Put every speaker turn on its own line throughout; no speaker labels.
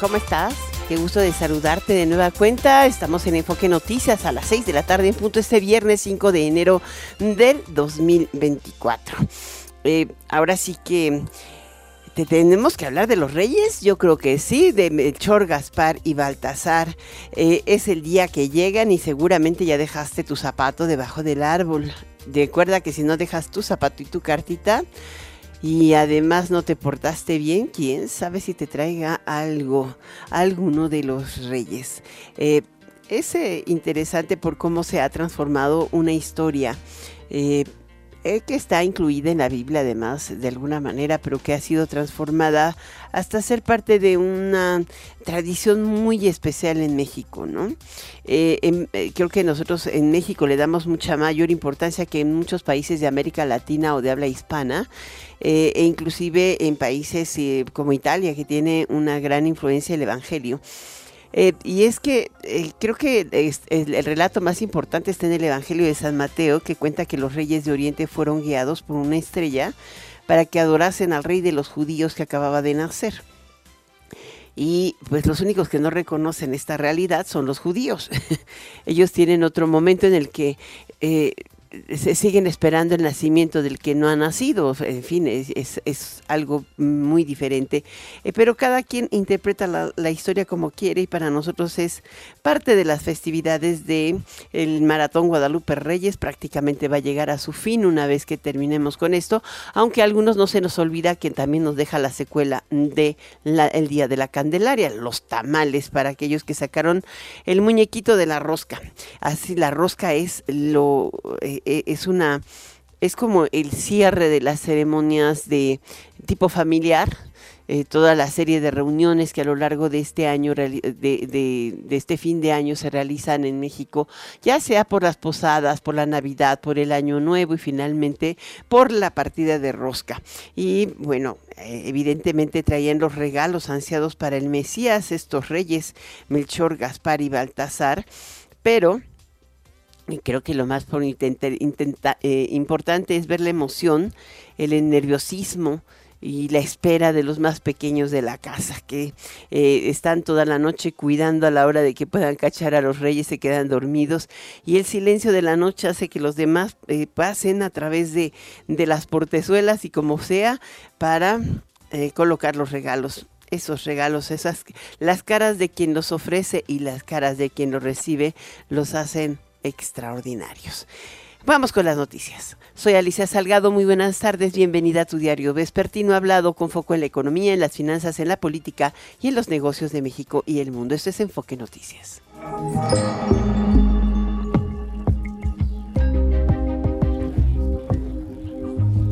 ¿cómo estás? Qué gusto de saludarte de nueva cuenta. Estamos en Enfoque Noticias a las 6 de la tarde en punto este viernes 5 de enero del 2024. Eh, ahora sí que ¿te tenemos que hablar de los reyes. Yo creo que sí, de Melchor, Gaspar y Baltasar. Eh, es el día que llegan y seguramente ya dejaste tu zapato debajo del árbol. Recuerda que si no dejas tu zapato y tu cartita, y además no te portaste bien, quién sabe si te traiga algo, alguno de los reyes. Eh, es eh, interesante por cómo se ha transformado una historia. Eh, eh, que está incluida en la Biblia además de alguna manera, pero que ha sido transformada hasta ser parte de una tradición muy especial en México, ¿no? Eh, eh, creo que nosotros en México le damos mucha mayor importancia que en muchos países de América Latina o de habla hispana, e inclusive en países como Italia, que tiene una gran influencia del Evangelio. Eh, y es que eh, creo que el, relato más importante está en el Evangelio de San Mateo, que cuenta que los reyes de Oriente fueron guiados por una estrella para que adorasen al rey de los judíos que acababa de nacer. Y pues los únicos que no reconocen esta realidad son los judíos. Ellos tienen otro momento en el que eh, se siguen esperando el nacimiento del que no ha nacido, en fin, es, es, algo muy diferente, eh, pero cada quien interpreta la, la, historia como quiere y para nosotros es parte de las festividades de el Maratón Guadalupe Reyes, prácticamente va a llegar a su fin una vez que terminemos con esto, aunque a algunos no se nos olvida que también nos deja la secuela de Día de la Candelaria, los tamales para aquellos que sacaron el muñequito de la rosca, así la rosca es lo... Eh, eh, es una es como el cierre de las ceremonias de tipo familiar, eh, toda la serie de reuniones que a lo largo de este año, de, este fin de año se realizan en México, ya sea por las posadas, por la Navidad, por el Año Nuevo y finalmente por la partida de rosca. Y bueno, eh, evidentemente traían los regalos ansiados para el Mesías, estos reyes, Melchor, Gaspar y Baltasar, pero creo que lo más eh, importante es ver la emoción, el nerviosismo y la espera de los más pequeños de la casa, que eh, están toda la noche cuidando a la hora de que puedan cachar a los reyes, se quedan dormidos y el silencio de la noche hace que los demás eh, pasen a través de, de, las portezuelas y como sea para colocar los regalos esos regalos, esas las caras de quien los ofrece y las caras de quien los recibe los hacen extraordinarios. Vamos con las noticias. Soy Alicia Salgado, muy buenas tardes, bienvenida a tu diario vespertino hablado con foco en la economía, en las finanzas, en la política y en los negocios de México y el mundo. Esto es Enfoque Noticias.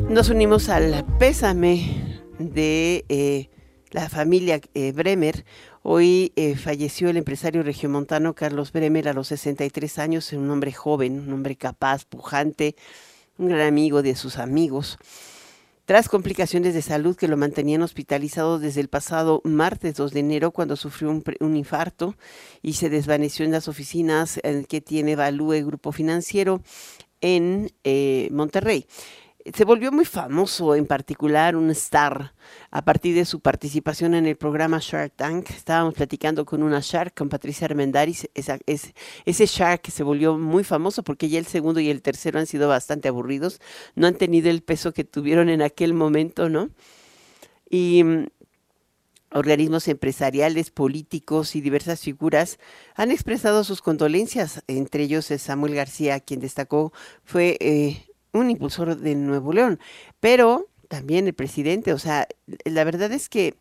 Nos unimos al pésame de eh, la familia eh, Bremer Hoy eh, falleció el empresario regiomontano Carlos Bremer a los 63 años, un hombre joven, un hombre capaz, pujante, un gran amigo de sus amigos. Tras complicaciones de salud que lo mantenían hospitalizado desde el pasado martes 2 de enero, cuando sufrió un, un infarto y se desvaneció en las oficinas que tiene Value Grupo Financiero en eh, Monterrey se volvió muy famoso, en particular un star, a partir de su participación en el programa Shark Tank. Estábamos platicando con una Shark, con Patricia es, ese Shark se volvió muy famoso porque ya el segundo y el tercero han sido bastante aburridos, no han tenido el peso que tuvieron en aquel momento, ¿no? Y mm, organismos empresariales, políticos y diversas figuras han expresado sus condolencias, entre ellos Samuel García, quien destacó fue eh, un impulsor de Nuevo León, pero también el presidente, o sea, la verdad es que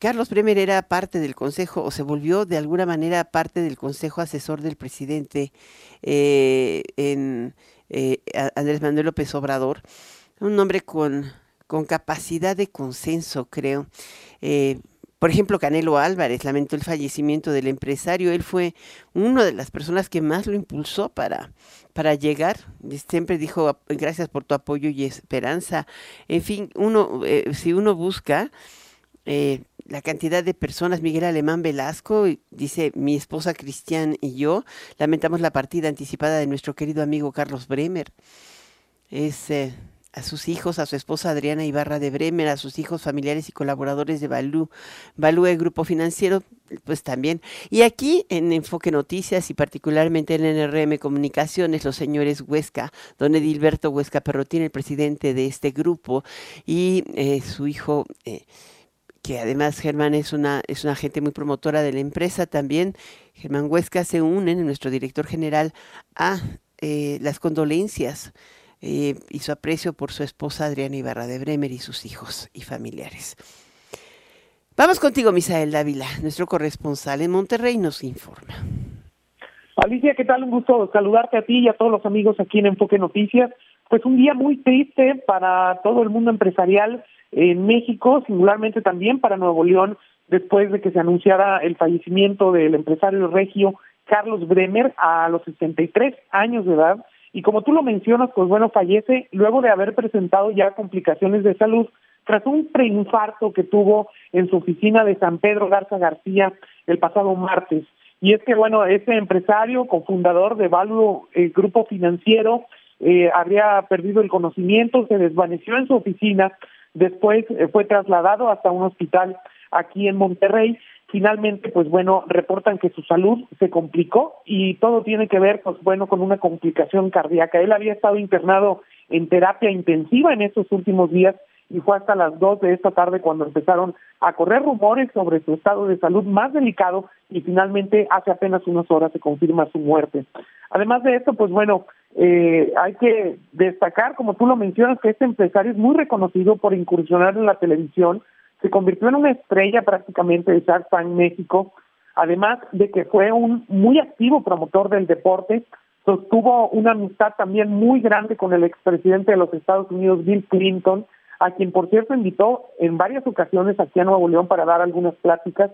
Carlos Bremer era parte del consejo, o se volvió de alguna manera parte del consejo asesor del presidente eh, en eh, Andrés Manuel López Obrador, un hombre con, con capacidad de consenso, creo. Eh, por ejemplo, Canelo Álvarez lamentó el fallecimiento del empresario. Él fue una de las personas que más lo impulsó para, para llegar. Siempre dijo, gracias por tu apoyo y esperanza. En fin, uno, eh, si uno busca eh, la cantidad de personas, Miguel Alemán Velasco dice, mi esposa Cristian y yo lamentamos la partida anticipada de nuestro querido amigo Carlos Bremer. Es... Eh, a sus hijos, a su esposa Adriana Ibarra de Bremer, a sus hijos, familiares y colaboradores de Balú, Balú, el grupo financiero, pues también. Y aquí en Enfoque Noticias y particularmente en NRM Comunicaciones, los señores Huesca, don Edilberto Huesca Perrotín, el presidente de este grupo, y eh, su hijo, eh, que además Germán es una, es una gente muy promotora de la empresa también, Germán Huesca se unen, nuestro director general, a eh, las condolencias y su aprecio por su esposa Adriana Ibarra de Bremer y sus hijos y familiares. Vamos contigo, Misael Dávila, nuestro corresponsal en Monterrey, nos informa.
Alicia, ¿qué tal? Un gusto saludarte a ti y a todos los amigos aquí en Enfoque Noticias. Pues un día muy triste para todo el mundo empresarial en México, singularmente también para Nuevo León, después de que se anunciara el fallecimiento del empresario regio Carlos Bremer a los 63 años de edad. Y como tú lo mencionas, pues bueno, fallece luego de haber presentado ya complicaciones de salud tras un preinfarto que tuvo en su oficina de San Pedro Garza García el pasado martes. Y es que, bueno, ese empresario, cofundador de Valuo el Grupo Financiero, eh, habría perdido el conocimiento, se desvaneció en su oficina, después eh, fue trasladado hasta un hospital aquí en Monterrey. Finalmente, pues bueno, reportan que su salud se complicó y todo tiene que ver, pues bueno, con una complicación cardíaca. Él había estado internado en terapia intensiva en estos últimos días y fue hasta las dos de esta tarde cuando empezaron a correr rumores sobre su estado de salud más delicado y finalmente hace apenas unas horas se confirma su muerte. Además de esto, pues bueno, eh, hay que destacar, como tú lo mencionas, que este empresario es muy reconocido por incursionar en la televisión, se convirtió en una estrella prácticamente de Shark Tank México, además de que fue un muy activo promotor del deporte, sostuvo una amistad también muy grande con el expresidente de los Estados Unidos, Bill Clinton, a quien por cierto invitó en varias ocasiones aquí a Nuevo León para dar algunas pláticas.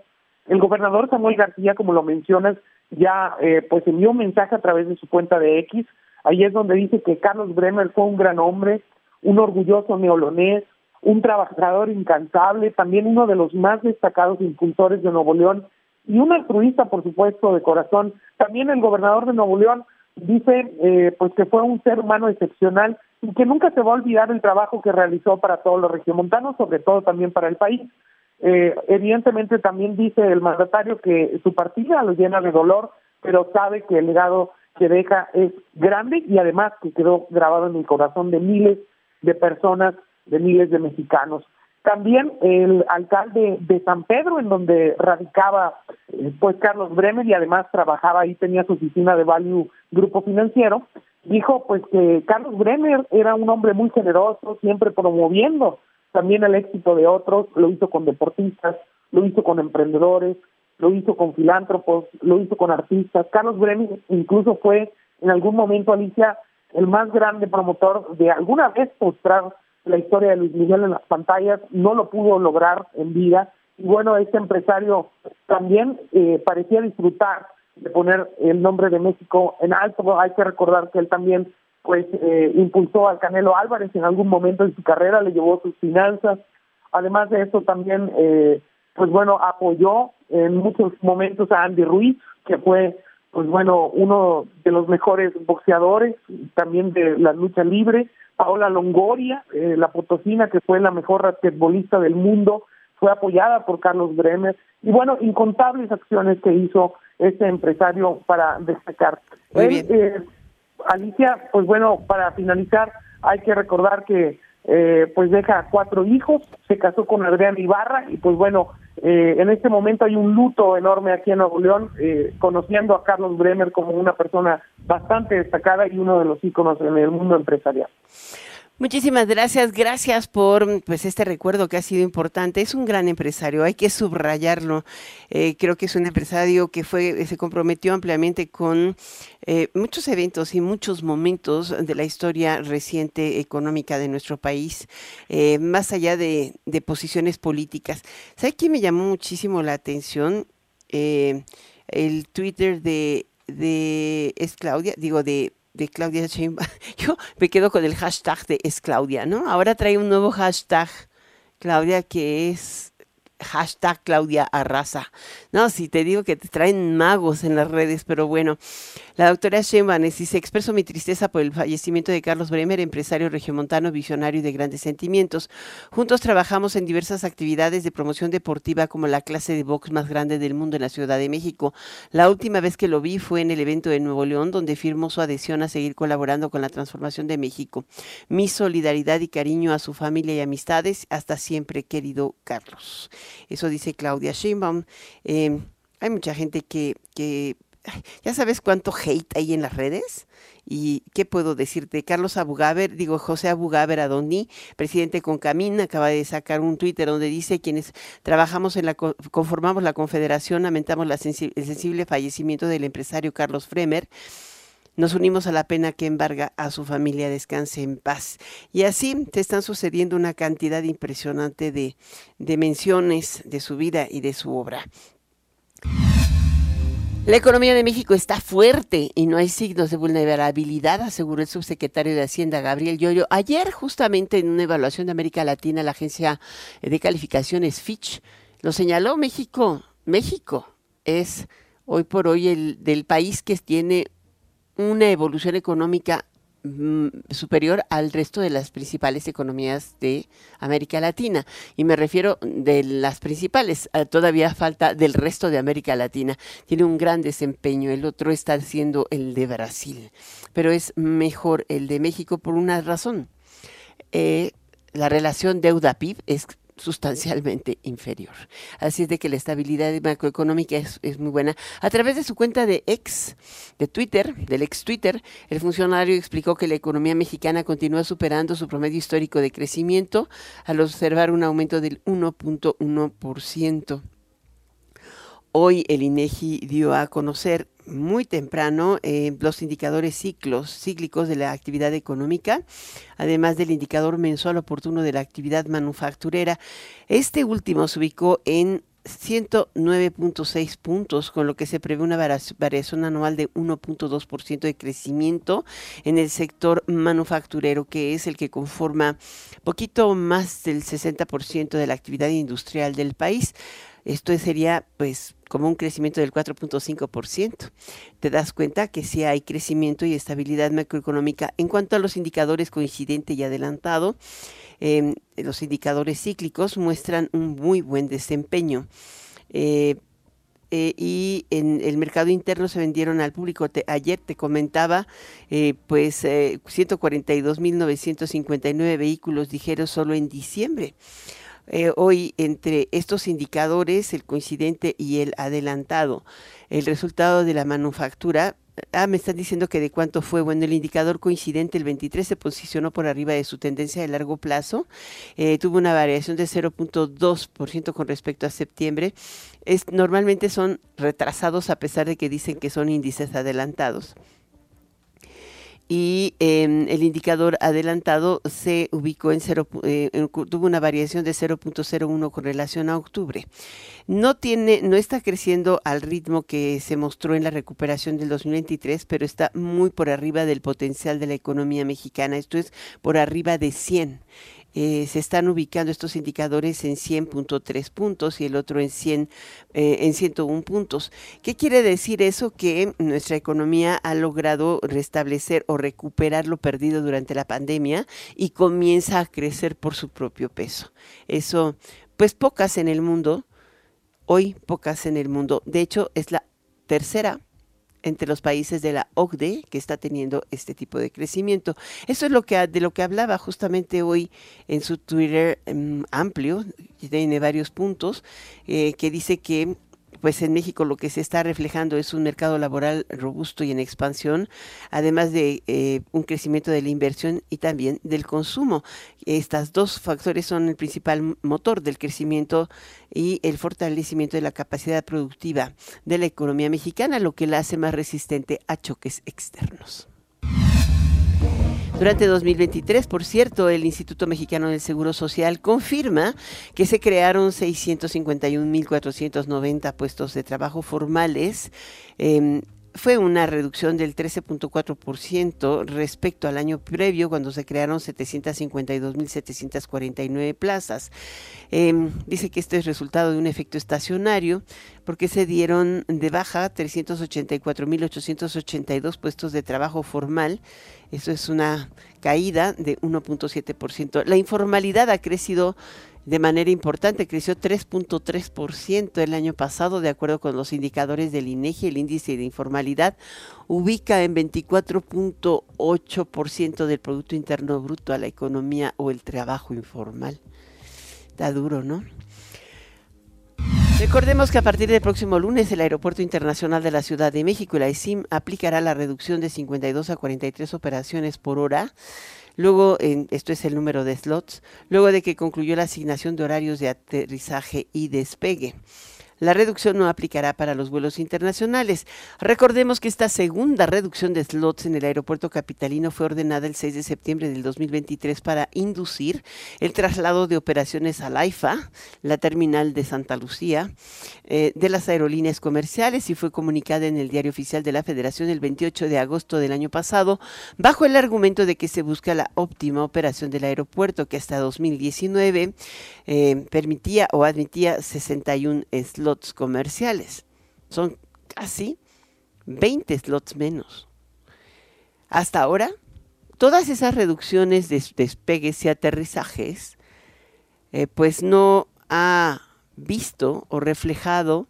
El gobernador Samuel García, como lo mencionas, ya eh, pues envió un mensaje a través de su cuenta de X. Ahí es donde dice que Carlos Bremer fue un gran hombre, un orgulloso neolonés, un trabajador incansable, también uno de los más destacados impulsores de Nuevo León y un altruista, por supuesto, de corazón. También el gobernador de Nuevo León dice eh, pues que fue un ser humano excepcional y que nunca se va a olvidar el trabajo que realizó para todos los regiomontanos, sobre todo también para el país. Eh, evidentemente también dice el mandatario que su partida lo llena de dolor, pero sabe que el legado que deja es grande y además que quedó grabado en el corazón de miles de personas, de miles de mexicanos. También el alcalde de San Pedro, en donde radicaba eh, pues Carlos Bremer y además trabajaba ahí, tenía su oficina de Value Grupo Financiero, dijo pues que Carlos Bremer era un hombre muy generoso, siempre promoviendo también el éxito de otros, lo hizo con deportistas, lo hizo con emprendedores, lo hizo con filántropos, lo hizo con artistas. Carlos Bremer incluso fue en algún momento, Alicia, el más grande promotor de alguna vez mostrar la historia de Luis Miguel en las pantallas, no lo pudo lograr en vida. Y bueno, este empresario también eh, parecía disfrutar de poner el nombre de México en alto. Hay que recordar que él también pues eh, impulsó al Canelo Álvarez en algún momento de su carrera, le llevó sus finanzas. Además de eso también eh, pues bueno, apoyó en muchos momentos a Andy Ruiz, que fue pues bueno, uno de los mejores boxeadores, también de la lucha libre, Paola Longoria, eh, la potosina que fue la mejor basquetbolista del mundo, fue apoyada por Carlos Bremer, y bueno, incontables acciones que hizo este empresario para destacar. Eh, Alicia, pues bueno, para finalizar, hay que recordar que eh, pues deja cuatro hijos, se casó con Adrián Ibarra y pues bueno, eh, en este momento hay un luto enorme aquí en Nuevo León, conociendo a Carlos Bremer como una persona bastante destacada y uno de los íconos en el mundo empresarial.
Muchísimas gracias, gracias por pues este recuerdo que ha sido importante. Es un gran empresario, hay que subrayarlo. Eh, creo que es un empresario que fue se comprometió ampliamente con eh, muchos eventos y muchos momentos de la historia reciente económica de nuestro país, eh, más allá de, posiciones políticas. ¿Sabe qué me llamó muchísimo la atención? el Twitter de de es Claudia, digo de de Claudia Sheinbaum. Yo me quedo con el hashtag de es Claudia, ¿no? Ahora trae un nuevo hashtag, Claudia, que es hashtag Claudia Arrasa. No, si te digo que te traen magos en las redes, pero bueno. La doctora Sheinbaum dice, expreso mi tristeza por el fallecimiento de Carlos Bremer, empresario regiomontano, visionario y de grandes sentimientos. Juntos trabajamos en diversas actividades de promoción deportiva como la clase de box más grande del mundo en la Ciudad de México. La última vez que lo vi fue en el evento de Nuevo León, donde firmó su adhesión a seguir colaborando con la transformación de México. Mi solidaridad y cariño a su familia y amistades. Hasta siempre, querido Carlos. Eso dice Claudia Sheinbaum. Eh, hay mucha gente que, que ya sabes cuánto hate hay en las redes. ¿Y qué puedo decirte? Carlos Abugaber, digo José Abugaber Adoní, presidente con Camín, acaba de sacar un Twitter donde dice quienes trabajamos en la, conformamos la confederación, lamentamos la el sensible fallecimiento del empresario Carlos Fremer. Nos unimos a la pena que embarga a su familia descanse en paz. Y así te están sucediendo una cantidad impresionante de, menciones de su vida y de su obra. La economía de México está fuerte y no hay signos de vulnerabilidad, aseguró el subsecretario de Hacienda Gabriel Yoyo. Ayer, justamente en una evaluación de América Latina, la agencia de calificaciones Fitch lo señaló México. México es hoy por hoy el del país que tiene una evolución económica Mm, superior al resto de las principales economías de América Latina. Y me refiero de las principales, ah, todavía falta del resto de América Latina. Tiene un gran desempeño, el otro está siendo el de Brasil, pero es mejor el de México por una razón. Eh, la relación deuda-PIB es sustancialmente inferior. Así es de que la estabilidad macroeconómica es, muy buena. A través de su cuenta de ex, de Twitter, del ex Twitter, el funcionario explicó que la economía mexicana continúa superando su promedio histórico de crecimiento al observar un aumento del 1.1%. Hoy el INEGI dio a conocer muy temprano eh, los indicadores ciclos, cíclicos de la actividad económica, además del indicador mensual oportuno de la actividad manufacturera. Este último se ubicó en 109.6 puntos, con lo que se prevé una variación anual de 1.2% de crecimiento en el sector manufacturero, que es el que conforma poquito más del 60% de la actividad industrial del país. Esto sería pues como un crecimiento del 4.5%. Te das cuenta que sí hay crecimiento y estabilidad macroeconómica. En cuanto a los indicadores coincidente y adelantado, em, los indicadores cíclicos muestran un muy buen desempeño. Eh, eh, y en el mercado interno se vendieron al público. ayer te comentaba, eh, pues 142.959 vehículos ligeros solo en diciembre. Eh, hoy entre estos indicadores, el coincidente y el adelantado, el resultado de la manufactura, Ah, me están diciendo que de cuánto fue. Bueno, el indicador coincidente, el 23, se posicionó por arriba de su tendencia de largo plazo. Eh, tuvo una variación de 0.2% con respecto a septiembre. Es, normalmente son retrasados a pesar de que dicen que son índices adelantados y em, el indicador adelantado se ubicó en cero, eh, tuvo una variación de 0.01 con relación a octubre. No tiene, no está creciendo al ritmo que se mostró en la recuperación del 2023, pero está muy por arriba del potencial de la economía mexicana. Esto es por arriba de 100. Eh, se están ubicando estos indicadores en 100.3 puntos y el otro en 100 eh, en 101 puntos. ¿Qué quiere decir eso? Que nuestra economía ha logrado restablecer o recuperar lo perdido durante la pandemia y comienza a crecer por su propio peso. Eso, pues pocas en el mundo, hoy pocas en el mundo. De hecho, es la tercera entre los países de la OCDE que está teniendo este tipo de crecimiento. Eso es lo que de lo que hablaba justamente hoy en su Twitter em, amplio, tiene varios puntos, eh, que dice que pues en México lo que se está reflejando es un mercado laboral robusto y en expansión, además de eh, un crecimiento de la inversión y también del consumo. Estos dos factores son el principal motor del crecimiento y el fortalecimiento de la capacidad productiva de la economía mexicana, lo que la hace más resistente a choques externos. Durante 2023, por cierto, el Instituto Mexicano del Seguro Social confirma que se crearon 651.490 puestos de trabajo formales. Em, fue una reducción del 13.4% respecto al año previo, cuando se crearon 752.749 plazas. Em, dice que este es resultado de un efecto estacionario, porque se dieron de baja 384.882 puestos de trabajo formal. Eso es una caída de 1.7%. La informalidad ha crecido de manera importante, creció 3.3% el año pasado, de acuerdo con los indicadores del INEGI, el índice de informalidad ubica en 24.8% del Producto Interno Bruto a la economía o el trabajo informal. Está duro, ¿no? Recordemos que a partir del próximo lunes el Aeropuerto Internacional de la Ciudad de México la ICIM aplicará la reducción de 52 a 43 operaciones por hora Luego, esto es el número de slots, luego de que concluyó la asignación de horarios de aterrizaje y despegue. La reducción no aplicará para los vuelos internacionales. Recordemos que esta segunda reducción de slots en el aeropuerto capitalino fue ordenada el 6 de septiembre del 2023 para inducir el traslado de operaciones al AIFA, la terminal de Santa Lucía, eh, de las aerolíneas comerciales y fue comunicada en el diario oficial de la Federación el 28 de agosto del año pasado, bajo el argumento de que se busca la óptima operación del aeropuerto que hasta 2019 eh, permitía o admitía 61 slots comerciales. Son casi 20 slots menos. Hasta ahora, todas esas reducciones de despegues y aterrizajes, eh, pues no ha visto o reflejado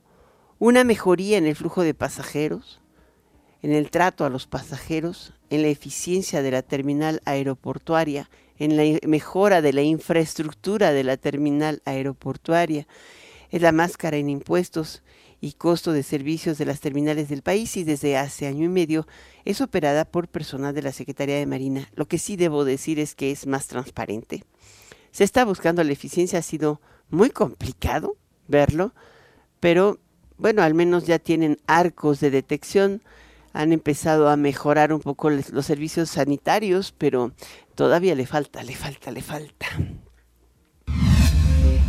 una mejoría en el flujo de pasajeros, en el trato a los pasajeros, en la eficiencia de la terminal aeroportuaria, en la mejora de la infraestructura de la terminal aeroportuaria es la máscara en impuestos y costo de servicios de las terminales del país y desde hace año y medio es operada por personal de la Secretaría de Marina. Lo que sí debo decir es que es más transparente. Se está buscando la eficiencia, ha sido muy complicado verlo, pero bueno, al menos ya tienen arcos de detección, han empezado a mejorar un poco los servicios sanitarios, pero todavía le falta, le falta, le falta.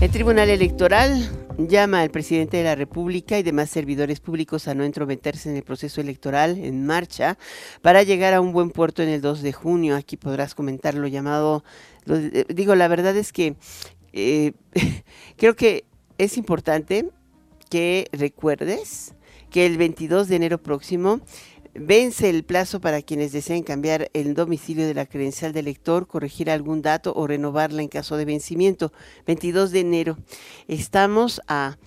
El Tribunal Electoral llama al presidente de la República y demás servidores públicos a no entrometerse en el proceso electoral en marcha para llegar a un buen puerto en el 2 de junio. Aquí podrás comentar lo llamado, digo, la verdad es que eh, creo que es importante que recuerdes que el 22 de enero próximo Vence el plazo para quienes deseen cambiar el domicilio de la credencial de lector, corregir algún dato o renovarla en caso de vencimiento. 22 de enero. Estamos a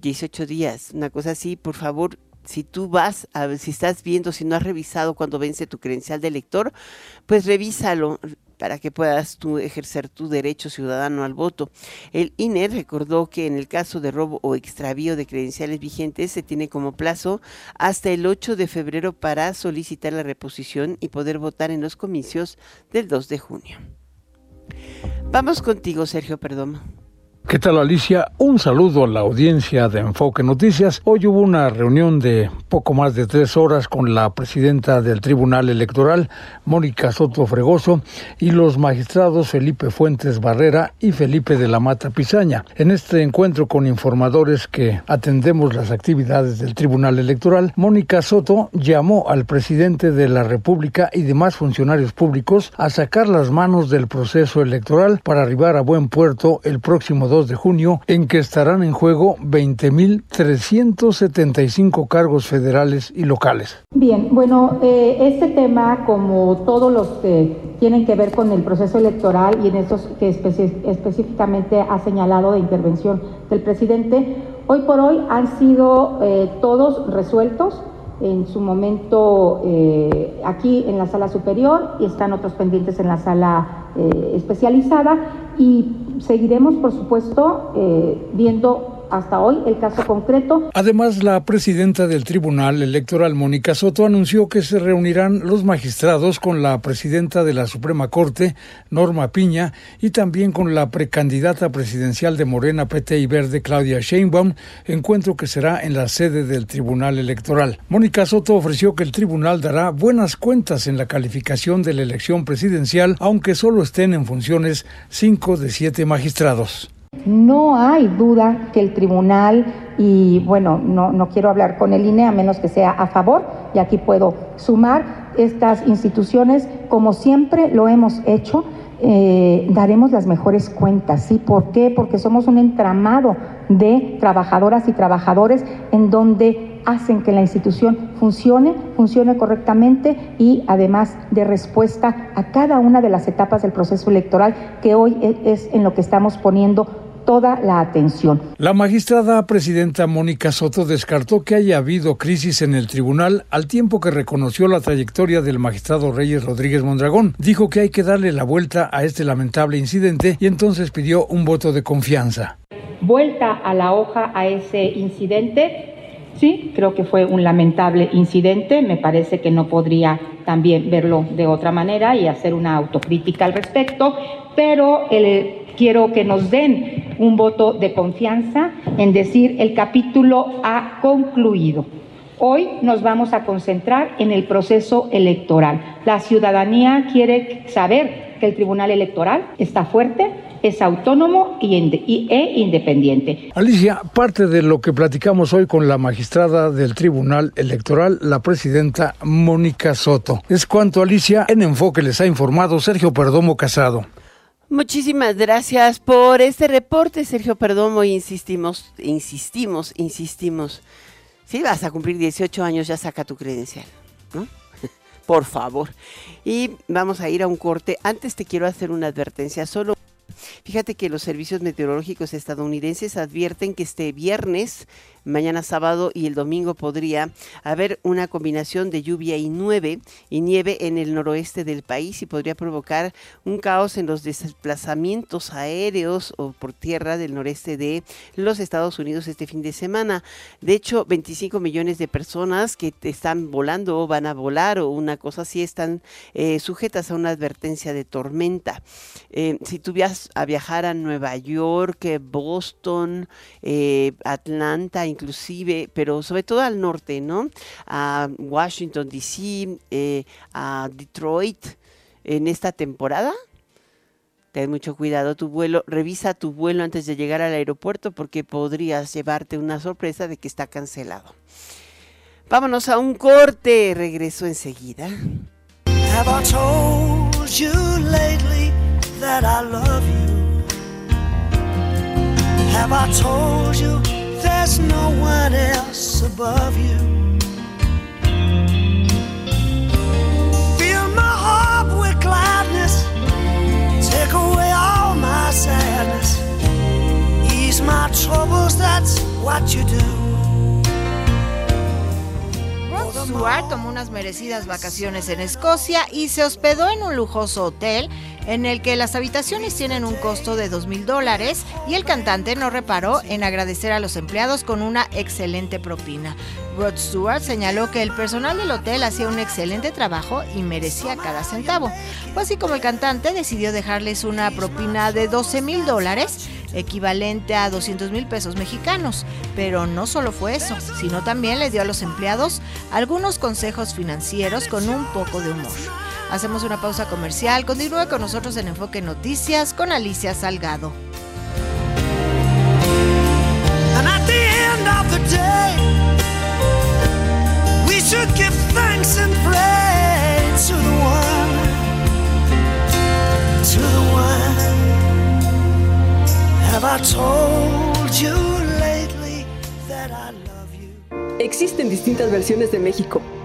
18 días, una cosa así. Por favor, si tú vas, a si estás viendo, si no has revisado cuando vence tu credencial de lector, pues revísalo, para que puedas tú ejercer tu derecho ciudadano al voto. El INE recordó que en el caso de robo o extravío de credenciales vigentes se tiene como plazo hasta el 8 de febrero para solicitar la reposición y poder votar en los comicios del 2 de junio. Vamos contigo, Sergio Perdomo.
¿Qué tal Alicia? Un saludo a la audiencia de Enfoque Noticias. Hoy hubo una reunión de poco más de tres horas con la presidenta del Tribunal Electoral, Mónica Soto Fregoso, y los magistrados Felipe Fuentes Barrera y Felipe de la Mata Pizaña. En este encuentro con informadores que atendemos las actividades del Tribunal Electoral, Mónica Soto llamó al presidente de la República y demás funcionarios públicos a sacar las manos del proceso electoral para arribar a buen puerto el próximo de junio, en que estarán en juego 20.375 cargos federales y locales.
Bien, bueno, eh, este tema, como todos los que tienen que ver con el proceso electoral y en estos que específicamente ha señalado de intervención del presidente, hoy por hoy han sido eh, todos resueltos en su momento eh, aquí en la sala superior y están otros pendientes en la sala especializada y seguiremos, por supuesto, eh, viendo hasta hoy el caso concreto.
Además, la presidenta del Tribunal Electoral, Mónica Soto, anunció que se reunirán los magistrados con la presidenta de la Suprema Corte, Norma Piña, y también con la precandidata presidencial de Morena, PT y Verde, Claudia Sheinbaum, encuentro que será en la sede del Tribunal Electoral. Mónica Soto ofreció que el tribunal dará buenas cuentas en la calificación de la elección presidencial, aunque solo estén en funciones cinco de siete magistrados.
No hay duda que el tribunal y bueno, no, no quiero hablar con el INE a menos que sea a favor y aquí puedo sumar estas instituciones como siempre lo hemos hecho. Eh, daremos las mejores cuentas, ¿sí? ¿Por qué? Porque somos un entramado de trabajadoras y trabajadores en donde hacen que la institución funcione, funcione correctamente y además de respuesta a cada una de las etapas del proceso electoral que hoy e, es en lo que estamos poniendo toda la atención.
La magistrada presidenta Mónica Soto descartó que haya habido crisis en el tribunal al tiempo que reconoció la trayectoria del magistrado Reyes Rodríguez Mondragón. Dijo que hay que darle la vuelta a este lamentable incidente y entonces pidió un voto de confianza.
Vuelta a la hoja a ese incidente Sí, creo que fue un lamentable incidente. Me parece que no podría también verlo de otra manera y hacer una autocrítica al respecto, pero quiero que nos den un voto de confianza en decir el capítulo ha concluido. Hoy nos vamos a concentrar en el proceso electoral. La ciudadanía quiere saber que el Tribunal Electoral está fuerte, es autónomo e independiente.
Alicia, parte de lo que platicamos hoy con la magistrada del Tribunal Electoral, la presidenta Mónica Soto. Es cuanto, Alicia, en Enfoque les ha informado Sergio Perdomo Casado.
Muchísimas gracias por este reporte, Sergio Perdomo. Insistimos, insistimos, insistimos. Si vas a cumplir 18 años, ya saca tu credencial, ¿no? por favor. Y vamos a ir a un corte. Antes te quiero hacer una advertencia. Solo Fíjate que los servicios meteorológicos estadounidenses advierten que este viernes mañana sábado y el domingo podría haber una combinación de lluvia y nieve y nieve en el noroeste del país y podría provocar un caos en los desplazamientos aéreos o por tierra del noreste de los Estados Unidos este fin de semana. De hecho, 25 millones de personas que están volando o van a volar o una cosa así están eh, sujetas a una advertencia de tormenta. Eh, si tú a viajar a Nueva York, Boston, eh, Atlanta, inclusive, pero sobre todo al norte, ¿no? A Washington, D.C., eh, a Detroit en esta temporada. Ten mucho cuidado tu vuelo, revisa tu vuelo antes de llegar al aeropuerto porque podrías llevarte una sorpresa de que está cancelado. Vámonos a un corte, regreso enseguida. Have I told you lately that I love you? Have I told you there's no one else above you. Fill my heart with gladness, take away all my sadness, ease my troubles, that's what you do. Stewart tomó unas merecidas vacaciones en Escocia y se hospedó en un lujoso hotel en el que las habitaciones tienen un costo de 2 mil dólares y el cantante no reparó en agradecer a los empleados con una excelente propina. Rod Stewart señaló que el personal del hotel hacía un excelente trabajo y merecía cada centavo. Fue así como el cantante decidió dejarles una propina de 12 mil dólares, equivalente a 200 mil pesos mexicanos. Pero no solo fue eso, sino también le dio a los empleados algunos consejos financieros con un poco de humor. Hacemos una pausa comercial. Continúe con nosotros en Enfoque Noticias con Alicia Salgado. Existen distintas versiones de México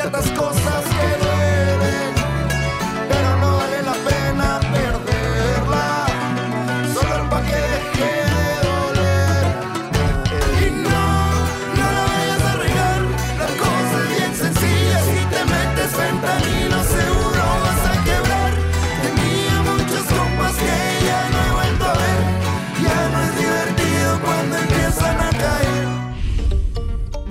la vida hay tantas cosas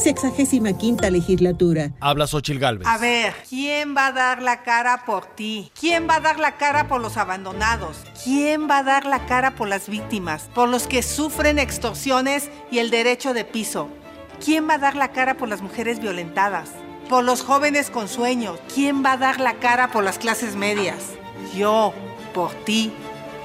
Sexagésima quinta legislatura.
Habla Xochil Gálvez.
A ver, ¿quién va a dar la cara por ti? ¿Quién va a dar la cara por los abandonados? ¿Quién va a dar la cara por las víctimas? Por los que sufren extorsiones y el derecho de piso. ¿Quién va a dar la cara por las mujeres violentadas? Por los jóvenes con sueños. ¿Quién va a dar la cara por las clases medias? Yo, por ti,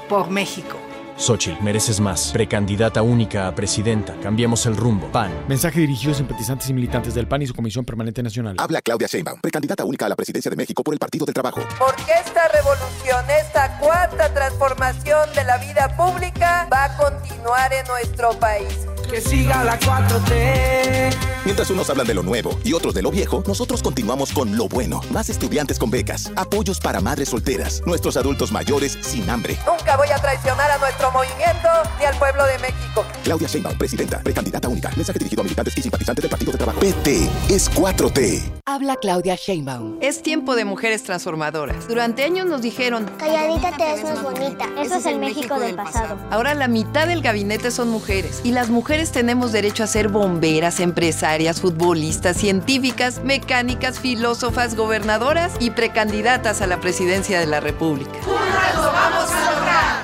por México.
Xochitl, mereces más. Precandidata única a presidenta. Cambiemos el rumbo. PAN.
Mensaje dirigido a simpatizantes y militantes del PAN y su Comisión Permanente Nacional.
Habla Claudia Sheinbaum, precandidata única a la presidencia de México por el Partido del Trabajo.
Porque esta revolución, esta cuarta transformación de la vida pública va a continuar en nuestro país.
Que siga la 4T.
Mientras unos hablan de lo nuevo y otros de lo viejo, nosotros continuamos con lo bueno. Más estudiantes con becas, apoyos para madres solteras, nuestros adultos mayores sin hambre.
Nunca voy a traicionar a nuestro movimiento ni al pueblo de México.
Claudia Sheinbaum, presidenta, precandidata única. Mensaje dirigido a militantes y simpatizantes del Partido de Trabajo. PT es 4T.
Habla Claudia Sheinbaum.
Es tiempo de mujeres transformadoras. Durante años nos dijeron,
calladita te ves más bonita. Eso es el México del pasado.
Ahora la mitad del gabinete son mujeres y las mujeres tenemos derecho a ser bomberas, empresarias, futbolistas, científicas, mecánicas, filósofas, gobernadoras y precandidatas a la presidencia de la República.
¡Juntas lo vamos!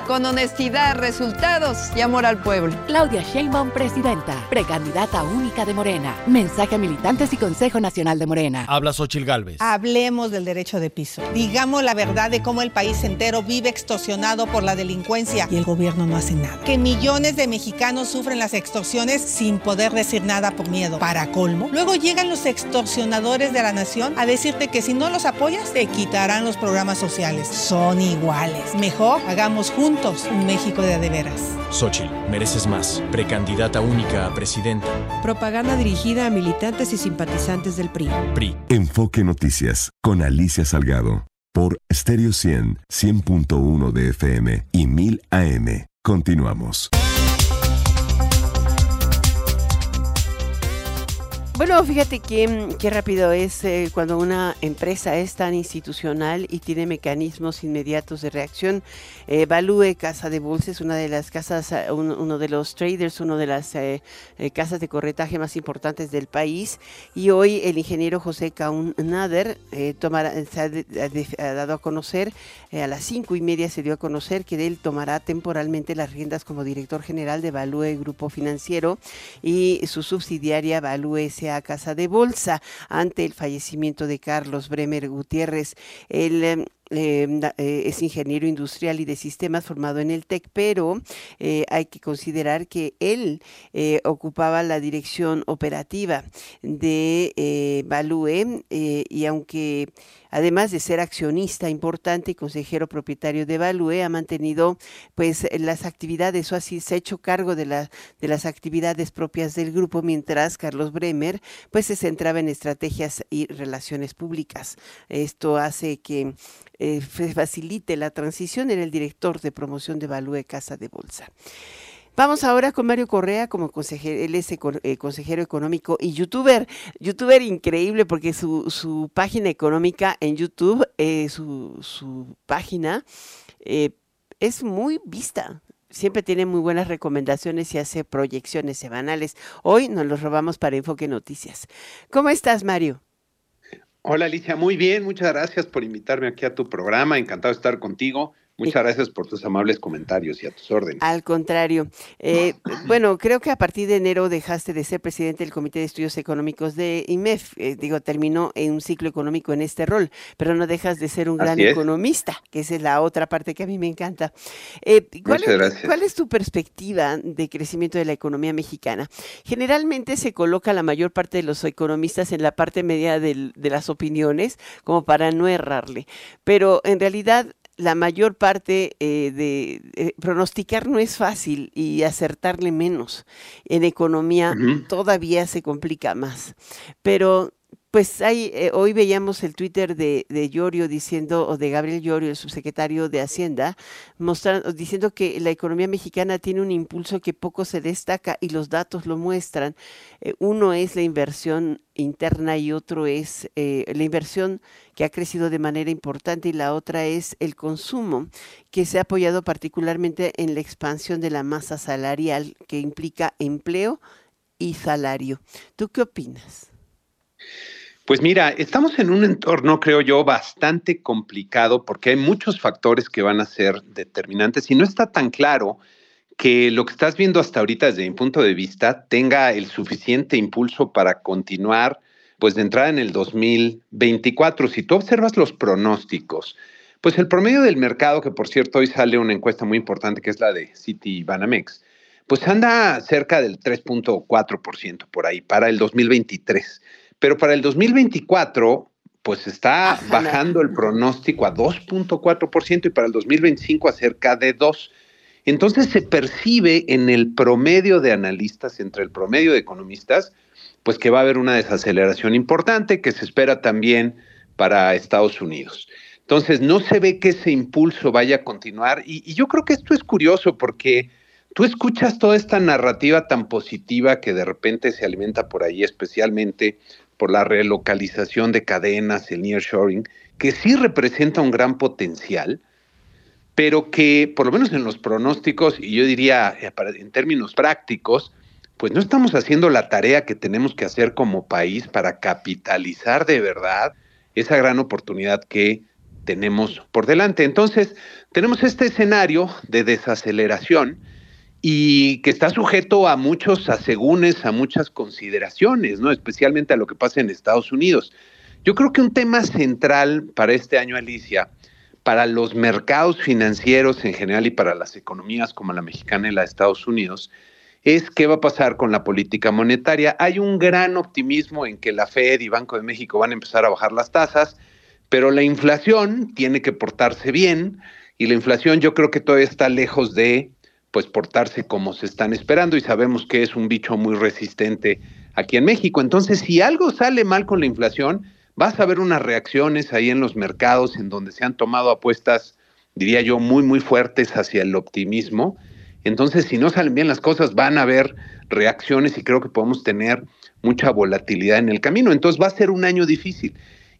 Con honestidad, resultados y amor al pueblo.
Claudia Sheinbaum, presidenta, precandidata única de Morena. Mensaje a militantes y Consejo Nacional de Morena.
Habla Xochil Gálvez.
Hablemos del derecho de piso. Digamos la verdad de cómo el país entero vive extorsionado por la delincuencia y el gobierno no hace nada. Que millones de mexicanos sufren las extorsiones sin poder decir nada por miedo. Para colmo, luego llegan los extorsionadores de la nación a decirte que si no los apoyas te quitarán los programas sociales. Son iguales. Mejor hagamos juntos un México de adeveras.
Xochitl, mereces más. Precandidata única a presidenta.
Propaganda dirigida a militantes y simpatizantes del PRI.
PRI.
Enfoque Noticias con Alicia Salgado. Por Stereo 100, 100.1 de FM y 1000 AM. Continuamos.
Bueno, fíjate qué, qué rápido es eh, cuando una empresa es tan institucional y tiene mecanismos inmediatos de reacción. Eh, Value Casa de Bolsa una de las casas, eh, un- uno de los traders, una de las eh, casas de corretaje más importantes del país. Y hoy el ingeniero José Kaun Nader tomará, se ha, de- dado a conocer, a las cinco y media se dio a conocer que él tomará temporalmente las riendas como director general de Value Grupo Financiero y su subsidiaria Value S.A. Casa de Bolsa ante el fallecimiento de Carlos Bremer Gutiérrez. Él em, eh, eh, es ingeniero industrial y de sistemas formado en el TEC, pero eh, hay que considerar que él ocupaba la dirección operativa de eh, y aunque además de ser accionista importante y consejero propietario de Value, ha mantenido pues las actividades o así se ha hecho cargo de, la, de las actividades propias del grupo, mientras Carlos Bremer pues se centraba en estrategias y relaciones públicas. Esto hace que eh, facilite la transición en el director de promoción de Value Casa de Bolsa. Vamos ahora con Mario Correa como consejero, él es eh, consejero económico y youtuber, youtuber increíble porque su, página económica en YouTube, eh, su, su página es muy vista. Siempre tiene muy buenas recomendaciones y hace proyecciones semanales. Hoy nos los robamos para Enfoque Noticias. ¿Cómo estás, Mario?
Hola Alicia, muy bien, muchas gracias por invitarme aquí a tu programa, encantado de estar contigo. Muchas gracias por tus amables comentarios y a tus órdenes.
Al contrario. Eh, bueno, creo que a partir de enero dejaste de ser presidente del Comité de Estudios Económicos de IMEF. Eh, digo, terminó en un ciclo económico en este rol, pero no dejas de ser un gran economista, que esa es la otra parte que a mí me encanta. Eh, ¿cuál, es, ¿Cuál es tu perspectiva de crecimiento de la economía mexicana? Generalmente se coloca la mayor parte de los economistas en la parte media de las opiniones, como para no errarle, pero en realidad la mayor parte eh, de eh, pronosticar no es fácil y acertarle menos. En economía todavía se complica más. Pero pues hay, eh, hoy veíamos el Twitter de, de, Llorio diciendo, o de Gabriel Llorio, el subsecretario de Hacienda, mostrando, diciendo que la economía mexicana tiene un impulso que poco se destaca y los datos lo muestran. Eh, uno es la inversión interna y otro es eh, la inversión que ha crecido de manera importante y la otra es el consumo, que se ha apoyado particularmente en la expansión de la masa salarial, que implica empleo y salario. ¿Tú qué opinas?
Pues mira, estamos en un entorno, creo yo, bastante complicado porque hay muchos factores que van a ser determinantes y no está tan claro que lo que estás viendo hasta ahorita desde mi punto de vista tenga el suficiente impulso para continuar pues de entrada en el 2024. Si tú observas los pronósticos, pues el promedio del mercado, que por cierto hoy sale una encuesta muy importante que es la de City Banamex, pues anda cerca del 3.4% por ahí para el 2023. Pero para el 2024, pues está bajando el pronóstico a 2.4% y para el 2025 a cerca de 2%. Entonces se percibe en el promedio de analistas, entre el promedio de economistas, pues que va a haber una desaceleración importante que se espera también para Estados Unidos. Entonces no se ve que ese impulso vaya a continuar y, y yo creo que esto es curioso porque tú escuchas toda esta narrativa tan positiva que de repente se alimenta por ahí, especialmente por la relocalización de cadenas, el nearshoring, que sí representa un gran potencial, pero que por lo menos en los pronósticos, y yo diría eh, en términos prácticos, pues no estamos haciendo la tarea que tenemos que hacer como país para capitalizar de verdad esa gran oportunidad que tenemos por delante. Entonces, tenemos este escenario de desaceleración y que está sujeto a muchos asegúnes, a muchas consideraciones, ¿no? Especialmente a lo que pasa en Estados Unidos. Yo creo que un tema central para este año, Alicia, para los mercados financieros en general y para las economías como la mexicana y la de Estados Unidos, es qué va a pasar con la política monetaria. Hay un gran optimismo en que la Fed y Banco de México van a empezar a bajar las tasas, pero la inflación tiene que portarse bien y la inflación yo creo que todavía está lejos de pues portarse como se están esperando y sabemos que es un bicho muy resistente aquí en México. Entonces, si algo sale mal con la inflación, vas a ver unas reacciones ahí en los mercados en donde se han tomado apuestas, diría yo, muy, muy fuertes hacia el optimismo. Entonces, si no salen bien las cosas, van a haber reacciones y creo que podemos tener mucha volatilidad en el camino. Entonces, va a ser un año difícil.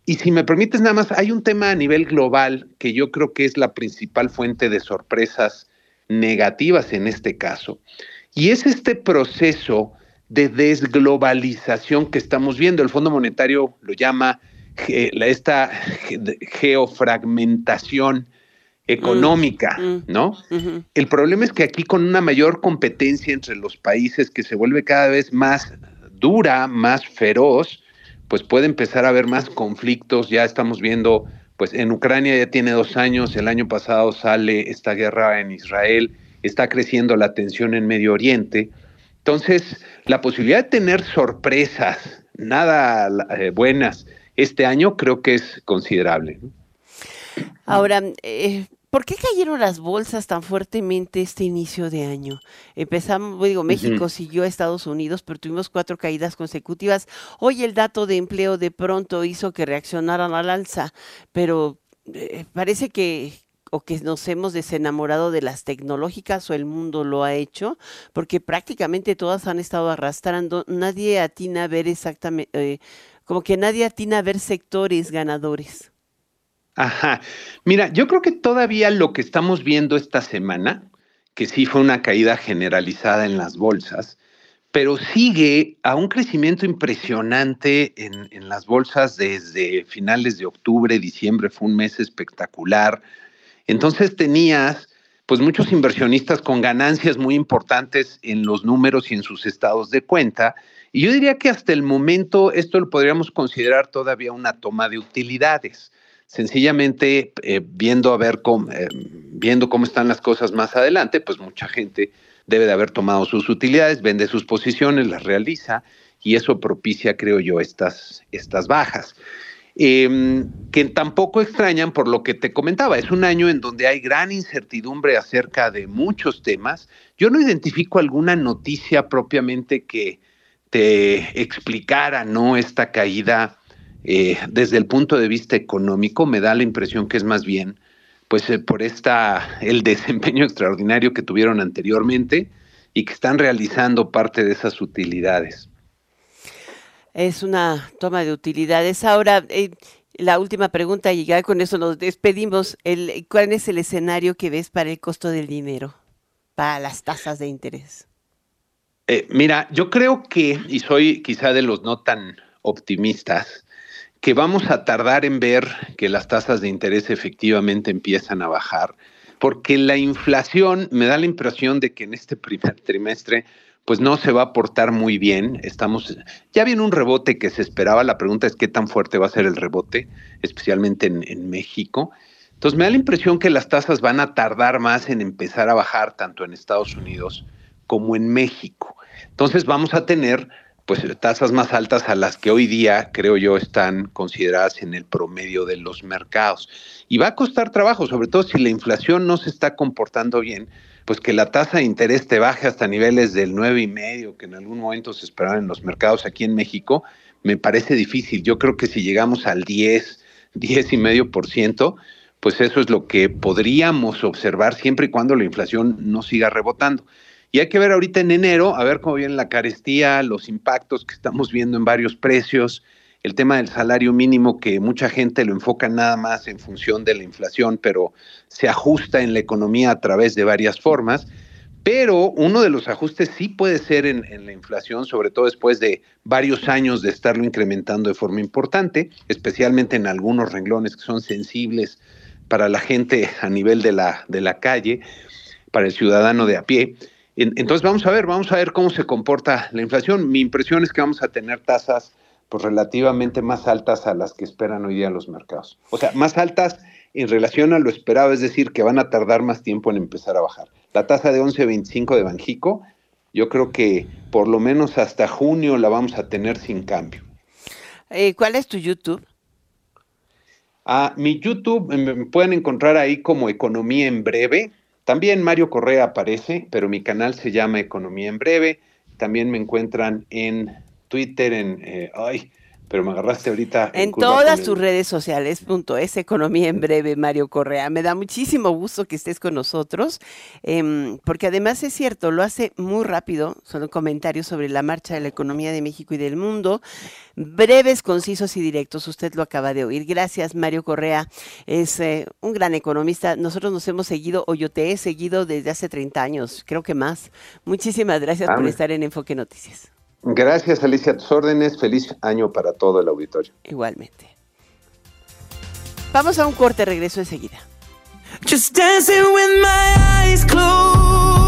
Y si me permites nada más, hay un tema a nivel global que yo creo que es la principal fuente de sorpresas negativas en este caso. Y es este proceso de desglobalización que estamos viendo. El Fondo Monetario lo llama esta geofragmentación económica, mm, mm, ¿no? El problema es que aquí con una mayor competencia entre los países que se vuelve cada vez más dura, más feroz, pues puede empezar a haber más conflictos. Ya estamos viendo pues en Ucrania ya tiene dos años, el año pasado sale esta guerra en Israel, está creciendo la tensión en Medio Oriente. Entonces, la posibilidad de tener sorpresas, nada eh, buenas, este año creo que es considerable.
Ahora, eh, ¿Por qué cayeron las bolsas tan fuertemente este inicio de año? Empezamos, digo, México siguió a Estados Unidos, pero tuvimos cuatro caídas consecutivas. Hoy el dato de empleo de pronto hizo que reaccionaran al alza, pero eh, parece que o que nos hemos desenamorado de las tecnológicas o el mundo lo ha hecho, porque prácticamente todas han estado arrastrando. Nadie atina a ver exactamente, eh, como que nadie atina a ver sectores ganadores.
Ajá. Mira, yo creo que todavía lo que estamos viendo esta semana, que sí fue una caída generalizada en las bolsas, pero sigue a un crecimiento impresionante en, las bolsas desde finales de octubre, diciembre, fue un mes espectacular. Entonces tenías pues muchos inversionistas con ganancias muy importantes en los números y en sus estados de cuenta. Y yo diría que hasta el momento esto lo podríamos considerar todavía una toma de utilidades. Sencillamente eh, viendo a ver cómo, eh, viendo cómo están las cosas más adelante, pues mucha gente debe de haber tomado sus utilidades, vende sus posiciones, las realiza y eso propicia, creo yo, estas, estas bajas. Em, que tampoco extrañan por lo que te comentaba. Es un año en donde hay gran incertidumbre acerca de muchos temas. Yo no identifico alguna noticia propiamente que te explicara no esta caída eh, desde el punto de vista económico. Me da la impresión que es más bien, pues, eh, por esta el desempeño extraordinario que tuvieron anteriormente y que están realizando parte de esas utilidades.
Es una toma de utilidades. Ahora, eh, la última pregunta y ya con eso nos despedimos. El, ¿Cuál es el escenario que ves para el costo del dinero, para las tasas de interés?
Eh, mira, yo creo que, y soy quizá de los no tan optimistas, que vamos a tardar en ver que las tasas de interés efectivamente empiezan a bajar, porque la inflación me da la impresión de que en este primer trimestre pues no se va a portar muy bien. Estamos, ya viene un rebote que se esperaba. La pregunta es qué tan fuerte va a ser el rebote, especialmente en, en, México. Entonces me da la impresión que las tasas van a tardar más en empezar a bajar, tanto en Estados Unidos como en México. Entonces vamos a tener pues tasas más altas a las que hoy día, creo yo, están consideradas en el promedio de los mercados. Y va a costar trabajo, sobre todo si la inflación no se está comportando bien, pues que la tasa de interés te baje hasta niveles del nueve y medio que en algún momento se esperaban en los mercados aquí en México, me parece difícil. Yo creo que si llegamos al 10, 10 y medio por ciento, pues eso es lo que podríamos observar siempre y cuando la inflación no siga rebotando. Y hay que ver ahorita en enero, a ver cómo viene la carestía, los impactos que estamos viendo en varios precios, el tema del salario mínimo que mucha gente lo enfoca nada más en función de la inflación, pero se ajusta en la economía a través de varias formas. Pero uno de los ajustes sí puede ser en, la inflación, sobre todo después de varios años de estarlo incrementando de forma importante, especialmente en algunos renglones que son sensibles para la gente a nivel de la, de la calle, para el ciudadano de a pie. Entonces vamos a ver, vamos a ver cómo se comporta la inflación. Mi impresión es que vamos a tener tasas pues relativamente más altas a las que esperan hoy día los mercados. O sea, más altas en relación a lo esperado, es decir, que van a tardar más tiempo en empezar a bajar. La tasa de 11.25 de Banjico, yo creo que por lo menos hasta junio la vamos a tener sin cambio.
Eh, ¿Cuál es tu YouTube?
Ah, mi YouTube me pueden encontrar ahí como Economía en Breve. También Mario Correa aparece, pero mi canal se llama Economía en Breve. También me encuentran en Twitter, en... Eh, ay, pero me agarraste ahorita.
En, en todas tus redes sociales, punto es Economía en Breve, Mario Correa. Me da muchísimo gusto que estés con nosotros, eh, porque además es cierto, lo hace muy rápido, son comentarios sobre la marcha de la economía de México y del mundo, breves, concisos y directos, usted lo acaba de oír. Gracias, Mario Correa, es eh, un gran economista. Nosotros nos hemos seguido, o yo te he seguido desde hace 30 años, creo que más. Muchísimas gracias Amén. por estar en Enfoque Noticias.
Gracias, Alicia, a tus órdenes. Feliz año para todo el auditorio.
Igualmente. Vamos a un corte, regreso enseguida.
Just dancing with my eyes closed.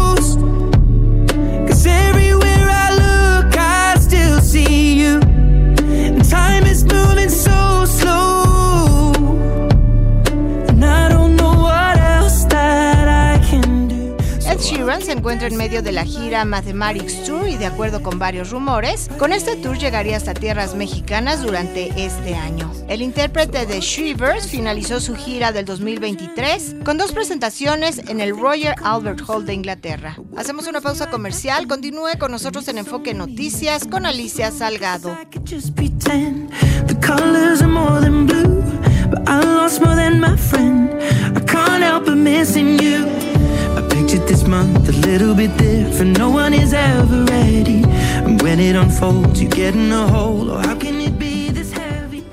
Sheeran se encuentra en medio de la gira Mathematics Tour y de acuerdo con varios rumores, con este tour llegaría hasta tierras mexicanas durante este año. El intérprete de Shivers finalizó su gira del 2023 con dos presentaciones en el Royal Albert Hall de Inglaterra. Hacemos una pausa comercial, continúe con nosotros en Enfoque Noticias con Alicia Salgado.
But I lost more than my friend. I can't help but missing you. Month a little bit different. No one is ever ready. And when it unfolds, you get in a hole. Oh, how can it be this heavy?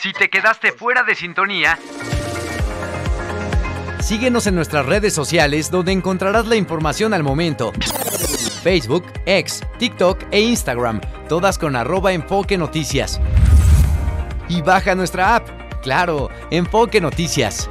Si te quedaste fuera de sintonía, síguenos en nuestras redes sociales donde encontrarás la información al momento. Facebook, X, TikTok e Instagram, todas con arroba enfoque noticias. Y baja nuestra app. Claro, Enfoque Noticias.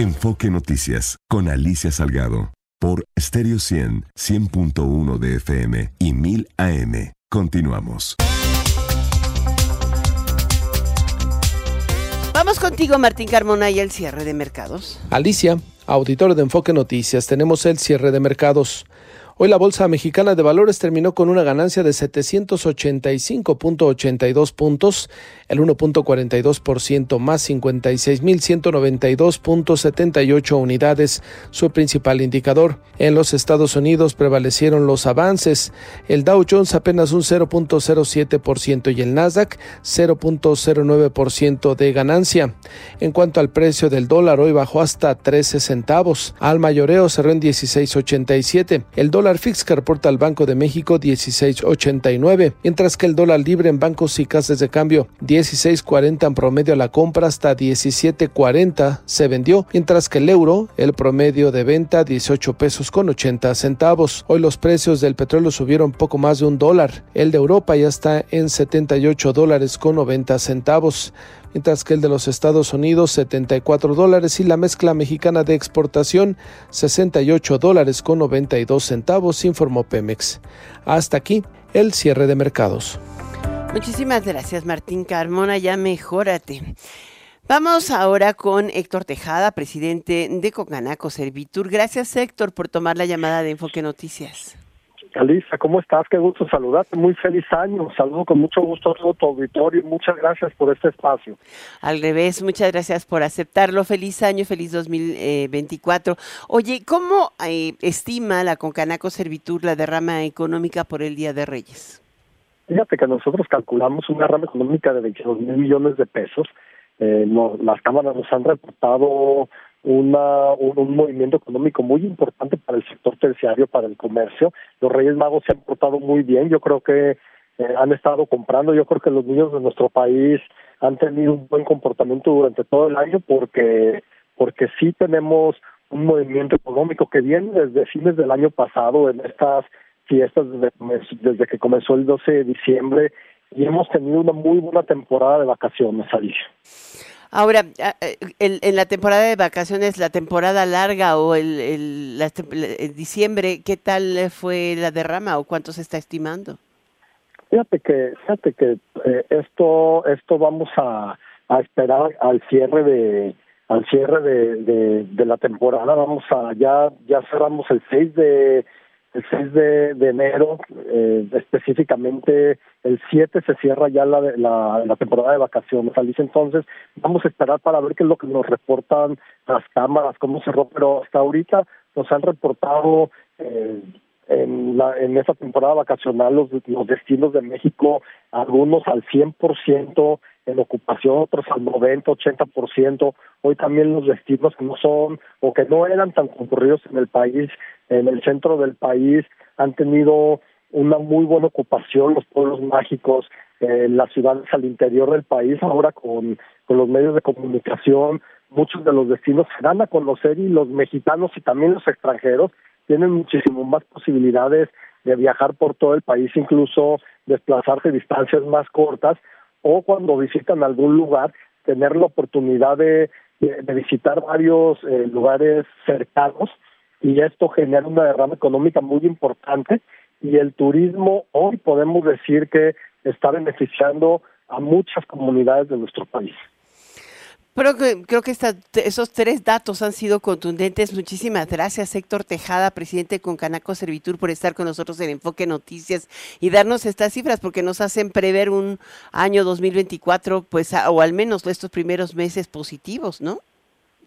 Enfoque Noticias con Alicia Salgado por Stereo 100, 100.1 de FM y 1000 AM. Continuamos.
Vamos contigo, Martín Carmona, y el cierre de mercados.
Alicia, auditor de Enfoque Noticias, tenemos el cierre de mercados. Hoy la Bolsa Mexicana de Valores terminó con una ganancia de 785.82 puntos, el 1.42% más 56.192.78 unidades, su principal indicador. En los Estados Unidos prevalecieron los avances, el Dow Jones apenas un 0.07% y el Nasdaq 0.09% de ganancia. En cuanto al precio del dólar, hoy bajó hasta 13 centavos. Al mayoreo cerró en 16.87. El dólar fix que reporta el Banco de México 16.89, mientras que el dólar libre en bancos y casas de cambio 16.40 en promedio a la compra hasta 17.40 se vendió, mientras que el euro, el promedio de venta 18 pesos con 80 centavos. Hoy los precios del petróleo subieron poco más de un dólar. El de Europa ya está en 78 dólares con 90 centavos mientras que el de los Estados Unidos 74 dólares y la mezcla mexicana de exportación 68 dólares con 92 centavos, informó Pemex. Hasta aquí el cierre de mercados.
Muchísimas gracias, Martín Carmona, ya mejórate. Vamos ahora con Héctor Tejada, presidente de Cocanaco Servitur. Gracias, Héctor, por tomar la llamada de Enfoque Noticias.
Alisa, ¿cómo estás? Qué gusto saludarte. Muy feliz año. Saludo con mucho gusto a todo tu auditorio. Muchas gracias por este espacio.
Al revés, muchas gracias por aceptarlo. Feliz año, feliz 2024. Oye, ¿cómo eh, estima la Concanaco Servitur la derrama económica por el Día de Reyes?
Fíjate que nosotros calculamos una derrama económica de 22 mil millones de pesos. Eh, no, las cámaras nos han reportado una, un, un, movimiento económico muy importante para el sector terciario, para el comercio. Los Reyes Magos se han portado muy bien, yo creo que eh, han estado comprando, yo creo que los niños de nuestro país han tenido un buen comportamiento durante todo el año porque porque sí tenemos un movimiento económico que viene desde fines del año pasado en estas fiestas desde, que comenzó el 12 de diciembre y hemos tenido una muy buena temporada de vacaciones, Alicia.
Ahora, en la temporada de vacaciones, la temporada larga o el, diciembre, ¿qué tal fue la derrama o cuánto se está estimando?
Fíjate que, fíjate que eh, esto, esto vamos a, a esperar al cierre de, al cierre de, de, de, la temporada. Vamos a, ya, ya cerramos el 6 de, el 6 de, enero, eh, específicamente el 7 se cierra ya la, la, la temporada de vacaciones, Alicia. Entonces, vamos a esperar para ver qué es lo que nos reportan las cámaras, cómo cerró, pero hasta ahorita nos han reportado eh, en, la, en esta temporada vacacional los, los destinos de México, algunos al 100% en ocupación, otros al 90, 80%. Hoy también los destinos que no son o que no eran tan concurridos en el país, en el centro del país, han tenido una muy buena ocupación, los pueblos mágicos, eh, las ciudades al interior del país, ahora con, con los medios de comunicación, muchos de los destinos se dan a conocer y los mexicanos y también los extranjeros tienen muchísimo más posibilidades de viajar por todo el país, incluso desplazarse distancias más cortas o cuando visitan algún lugar, tener la oportunidad de, de, visitar varios eh, lugares cercanos y esto genera una derrama económica muy importante y el turismo hoy podemos decir que está beneficiando a muchas comunidades de nuestro país.
Pero que, creo que esta, esos tres datos han sido contundentes. Muchísimas gracias, Héctor Tejada, presidente de Concanaco Servitur, por estar con nosotros en Enfoque Noticias y darnos estas cifras, porque nos hacen prever un año 2024, pues, o al menos estos primeros meses positivos, ¿no?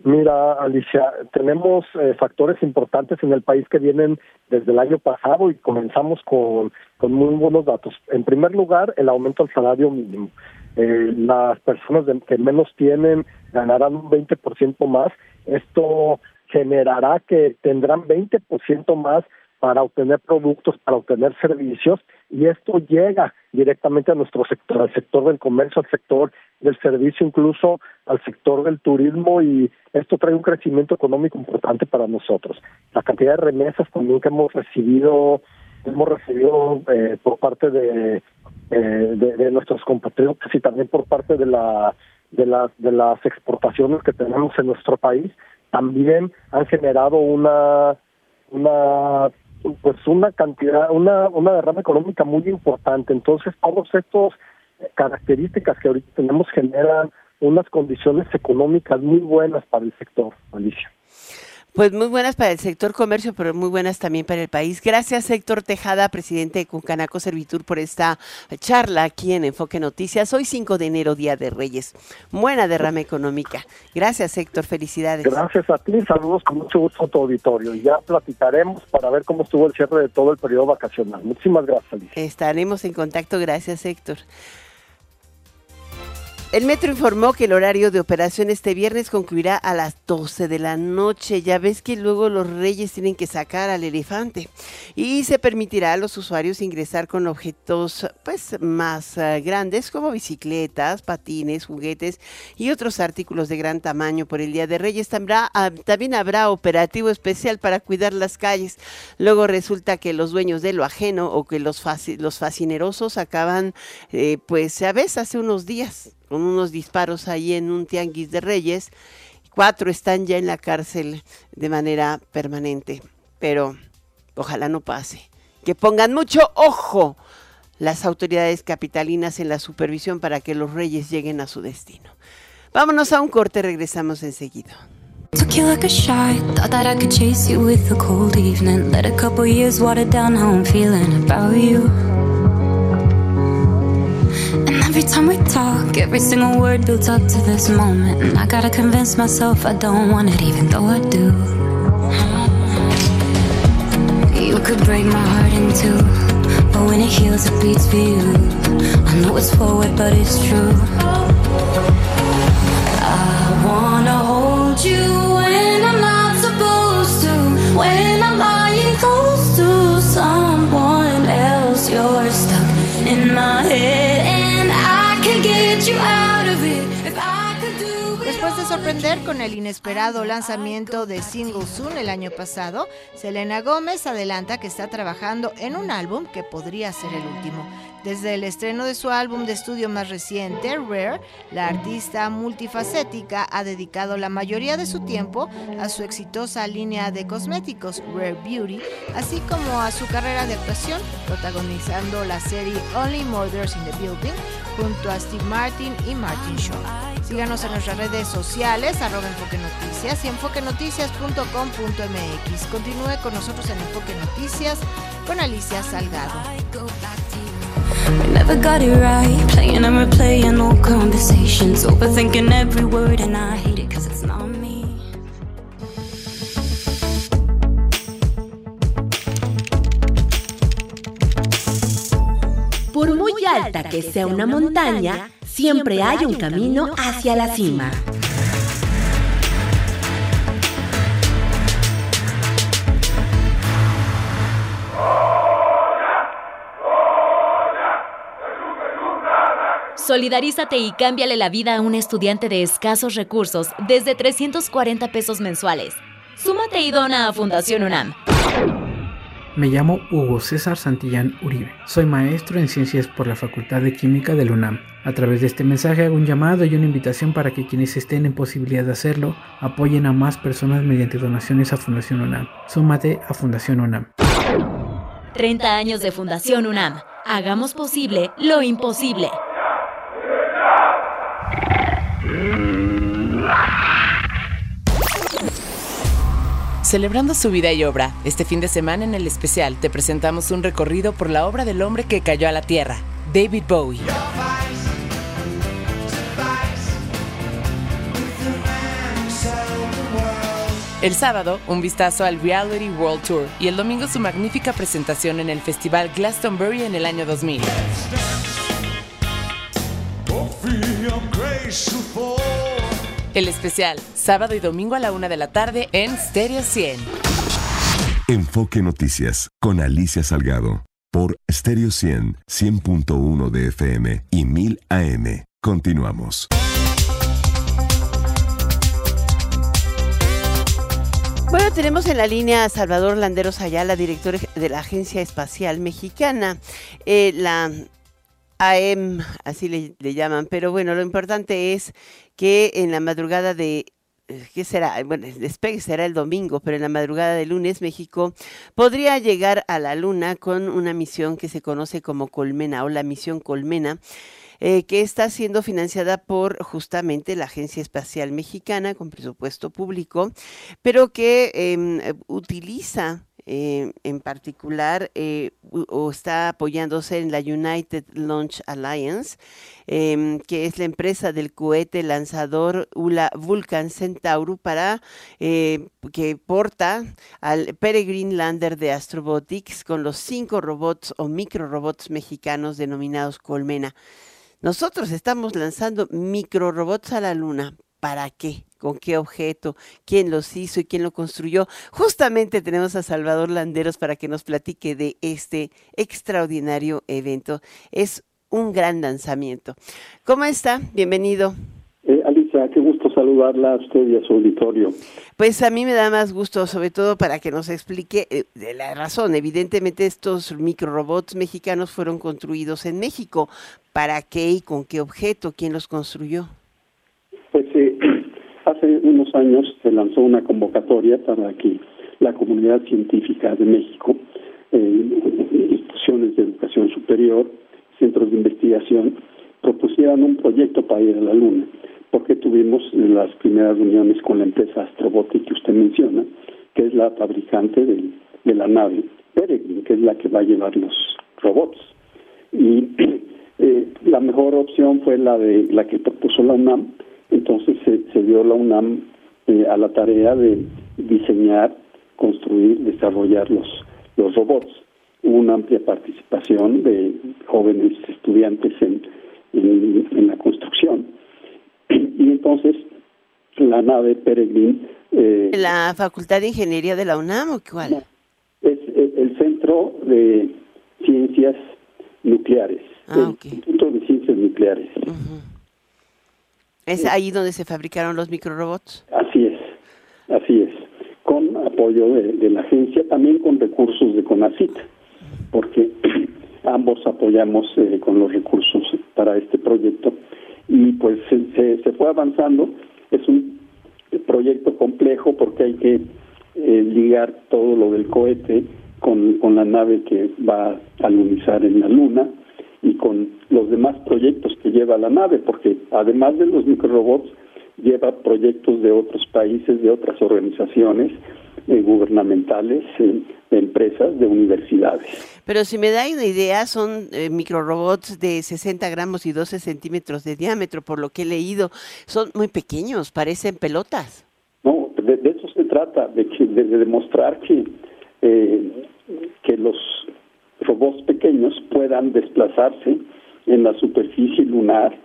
Mira, Alicia, tenemos eh, factores importantes en el país que vienen desde el año pasado y comenzamos con, con muy buenos datos. En primer lugar, el aumento del salario mínimo. Eh, las personas de- que menos tienen ganarán un 20% más. Esto generará que tendrán 20% más para obtener productos, para obtener servicios, y esto llega directamente a nuestro sector, al sector del comercio, al sector del servicio, incluso al sector del turismo, y esto trae un crecimiento económico importante para nosotros. La cantidad de remesas también que hemos recibido, hemos recibido eh, por parte de, eh, de, nuestros compatriotas y también por parte de la de las de las exportaciones que tenemos en nuestro país también han generado una una pues una cantidad una una derrama económica muy importante. Entonces todos estos características que ahorita tenemos generan unas condiciones económicas muy buenas para el sector Alicia
Pues muy buenas para el sector comercio, pero muy buenas también para el país. Gracias, Héctor Tejada, presidente de Cuncanaco Servitur, por esta charla aquí en Enfoque Noticias. Hoy 5 de enero, Día de Reyes. Buena derrama económica. Gracias, Héctor. Felicidades.
Gracias a ti, saludos con mucho gusto a tu auditorio y ya platicaremos para ver cómo estuvo el cierre de todo el periodo vacacional. Muchísimas gracias, Alicia.
Estaremos en contacto. Gracias, Héctor. El metro informó que el horario de operación este viernes concluirá a las 12 de la noche. Ya ves que luego los reyes tienen que sacar al elefante. Y se permitirá a los usuarios ingresar con objetos pues más eh, grandes como bicicletas, patines, juguetes y otros artículos de gran tamaño por el Día de Reyes. También, ah, también habrá operativo especial para cuidar las calles. Luego resulta que los dueños de lo ajeno o que los, faci- los fascinerosos acaban eh, pues a veces hace unos días con unos disparos ahí en un tianguis de Reyes. Cuatro están ya en la cárcel de manera permanente, pero ojalá no pase. Que pongan mucho ojo las autoridades capitalinas en la supervisión para que los reyes lleguen a su destino. Vámonos a un corte, regresamos enseguida.
Took. Every time we talk, every single word builds up to this moment. And I gotta convince myself I don't want it, even though I do. You could break my heart in two, but when it heals, it beats for you. I know it's forward, but it's true. I wanna hold you when I'm not supposed to. When I'm lying close to someone else, you're stuck in my head,
sorprender con el inesperado lanzamiento de Single Soon el año pasado, Selena Gómez adelanta que está trabajando en un álbum que podría ser el último. Desde el estreno de su álbum de estudio más reciente, Rare, la artista multifacética ha dedicado la mayoría de su tiempo a su exitosa línea de cosméticos Rare Beauty, así como a su carrera de actuación, protagonizando la serie Only Murders in the Building junto a Steve Martin y Martin Shaw. Síganos en nuestras redes sociales, arroba Enfoque Noticias y enfoquenoticias.com.mx. Continúe con nosotros en Enfoque Noticias con Alicia Salgado.
We never got it right, playing and replaying old conversations, overthinking every word, and I hate it cause it's not me.
Por muy alta que sea una montaña, siempre hay un camino hacia la cima.
Solidarízate y cámbiale la vida a un estudiante de escasos recursos desde 340 pesos mensuales. Súmate y dona a Fundación UNAM.
Me llamo Hugo César Santillán Uribe. Soy maestro en ciencias por la Facultad de Química del UNAM. A través de este mensaje hago un llamado y una invitación para que quienes estén en posibilidad de hacerlo apoyen a más personas mediante donaciones a Fundación UNAM. Súmate a Fundación UNAM.
30 años de Fundación UNAM. Hagamos posible lo imposible.
Celebrando su vida y obra, este fin de semana en el especial te presentamos un recorrido por la obra del hombre que cayó a la tierra, David Bowie. El sábado, un vistazo al Reality World Tour y el domingo su magnífica presentación en el Festival Glastonbury en el año 2000. El especial, sábado y domingo a la una de la tarde en Stereo 100.
Enfoque Noticias con Alicia Salgado por Stereo 100, 100.1 de FM y 1000 AM. Continuamos.
Bueno, tenemos en la línea a Salvador Landeros Ayala, director de la Agencia Espacial Mexicana, eh, la AEM, así le, le llaman, pero bueno, lo importante es que en la madrugada de eh, ¿qué será? Bueno, el despegue será el domingo, pero en la madrugada de lunes México podría llegar a la Luna con una misión que se conoce como Colmena o la misión Colmena. eh, que está siendo financiada por justamente la Agencia Espacial Mexicana con presupuesto público, pero que em, utiliza eh, en particular eh, o está apoyándose en la United Launch Alliance, em, que es la empresa del cohete lanzador ULA Vulcan Centauro para eh, que porta al Peregrine Lander de Astrobotics con los cinco robots o microrobots mexicanos denominados Colmena. Nosotros estamos lanzando microrobots a la luna. ¿Para qué? ¿Con qué objeto? ¿Quién los hizo y quién lo construyó? Justamente tenemos a Salvador Landeros para que nos platique de este extraordinario evento. Es un gran lanzamiento. ¿Cómo está? Bienvenido.
Eh, Alicia, qué gusto saludarla a usted y a su auditorio.
Pues a mí me da más gusto, sobre todo para que nos explique eh, de la razón. Evidentemente estos microrobots mexicanos fueron construidos en México. ¿Para qué y con qué objeto? ¿Quién los construyó?
Unos años se lanzó una convocatoria para que la comunidad científica de México, eh, instituciones de educación superior, centros de investigación, propusieran un proyecto para ir a la Luna, porque tuvimos las primeras reuniones con la empresa Astrobotic que usted menciona, que es la fabricante del- de la nave Peregrine, que es la que va a llevar los robots. Y eh, la mejor opción fue la de la que propuso la UNAM, entonces se, se dio la UNAM eh, a la tarea de diseñar, construir, desarrollar los, los robots. Hubo una amplia participación de jóvenes estudiantes en, en, en la construcción. Y entonces la nave Peregrine eh,
¿La Facultad de Ingeniería de la UNAM o cuál?
es el Centro de Ciencias Nucleares,
Ah,
el Instituto de Ciencias Nucleares.
¿Es ahí donde se fabricaron los microrobots?
Así es, así es, con apoyo de, de la agencia, también con recursos de CONACIT, porque ambos apoyamos eh, con los recursos para este proyecto y pues se, se- se fue avanzando. Es un proyecto complejo porque hay que eh, ligar todo lo del cohete con, con la nave que va a alunizar en la Luna y con los demás proyectos que lleva la nave, porque además de los microrobots, lleva proyectos de otros países, de otras organizaciones eh, gubernamentales, eh, de empresas, de universidades.
Pero si me da una idea, son eh, microrobots de 60 gramos y 12 centímetros de diámetro, por lo que he leído. Son muy pequeños, parecen pelotas.
No, de, de eso se trata, de, que, de, de demostrar que, eh, que los robots pequeños puedan desplazarse en la superficie lunar,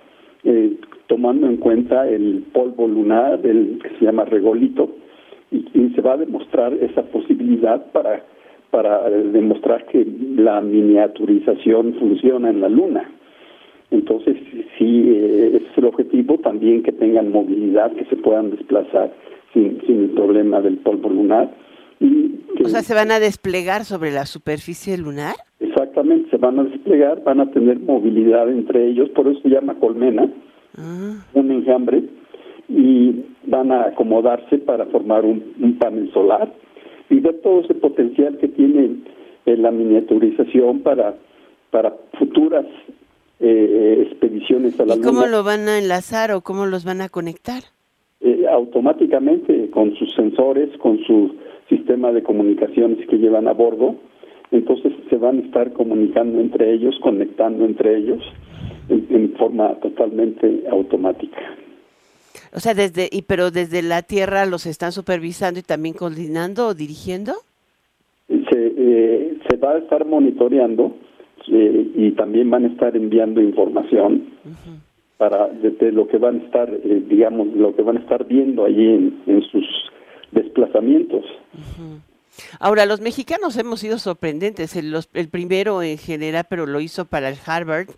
eh, tomando en cuenta el polvo lunar, el que se llama regolito, y, y se va a demostrar esa posibilidad para, para eh, demostrar que la miniaturización funciona en la luna. Entonces, sí, eh, ese es el objetivo, también que tengan movilidad, que se puedan desplazar sin, sin el problema del polvo lunar. Y que
O sea, ¿se van a desplegar sobre la superficie lunar?
Exactamente se van a desplegar, van a tener movilidad entre ellos, por eso se llama colmena, un enjambre, y van a acomodarse para formar un, un panel solar y ver todo ese potencial que tiene eh, la miniaturización para, para futuras eh, expediciones a la
¿Y cómo
Luna.
lo van a enlazar o cómo los van a conectar?
eh, automáticamente con sus sensores, con su sistema de comunicaciones que llevan a bordo, entonces se van a estar comunicando entre ellos, conectando entre ellos en, en forma totalmente automática.
O sea, desde y pero desde la Tierra los están supervisando y también coordinando o dirigiendo.
Se, eh, se va a estar monitoreando eh, y también van a estar enviando información para de, lo que van a estar, eh, digamos, lo que van a estar viendo allí en, en sus desplazamientos.
Ahora, los mexicanos hemos sido sorprendentes. El, los- el primero en general, pero lo hizo para el Harvard,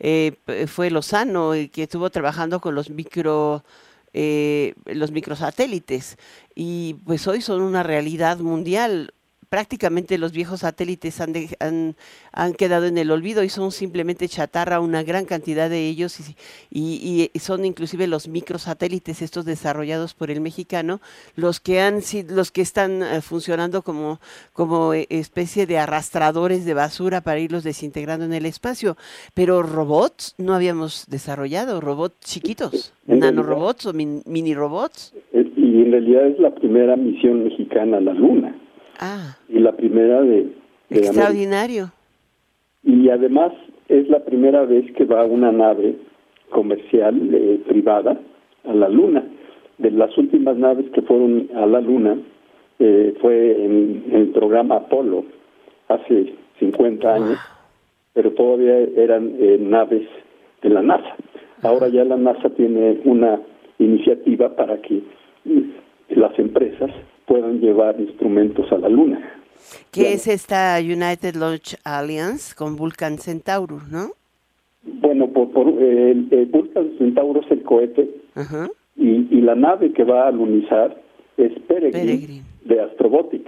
eh, fue Lozano, el que estuvo trabajando con los micro eh, los microsatélites. Y pues hoy son una realidad mundial. Prácticamente los viejos satélites han, de- han, han quedado en el olvido y son simplemente chatarra, una gran cantidad de ellos, y, y- y son inclusive los microsatélites, estos desarrollados por el mexicano, los que han los que están eh, funcionando como, como eh, especie de arrastradores de basura para irlos desintegrando en el espacio. Pero robots no habíamos desarrollado, robots chiquitos, nanorobots o min- mini robots.
Eh, Y en realidad es la primera misión mexicana a la Luna
Ah,
y la primera de, de América.
extraordinario.
Y además es la primera vez que va una nave comercial eh, privada a la Luna. De las últimas naves que fueron a la Luna eh, fue en, en el programa Apolo hace 50 años, pero todavía eran eh, naves de la NASA. Ahora ya la NASA tiene una iniciativa para que mm, las empresas puedan llevar instrumentos a la Luna.
¿Qué es esta United Launch Alliance con Vulcan Centaurus, no?
Bueno, por, por eh, el, Vulcan Centauro es el cohete
Ajá.
y, y la nave que va a alunizar es Peregrine, de Astrobotic.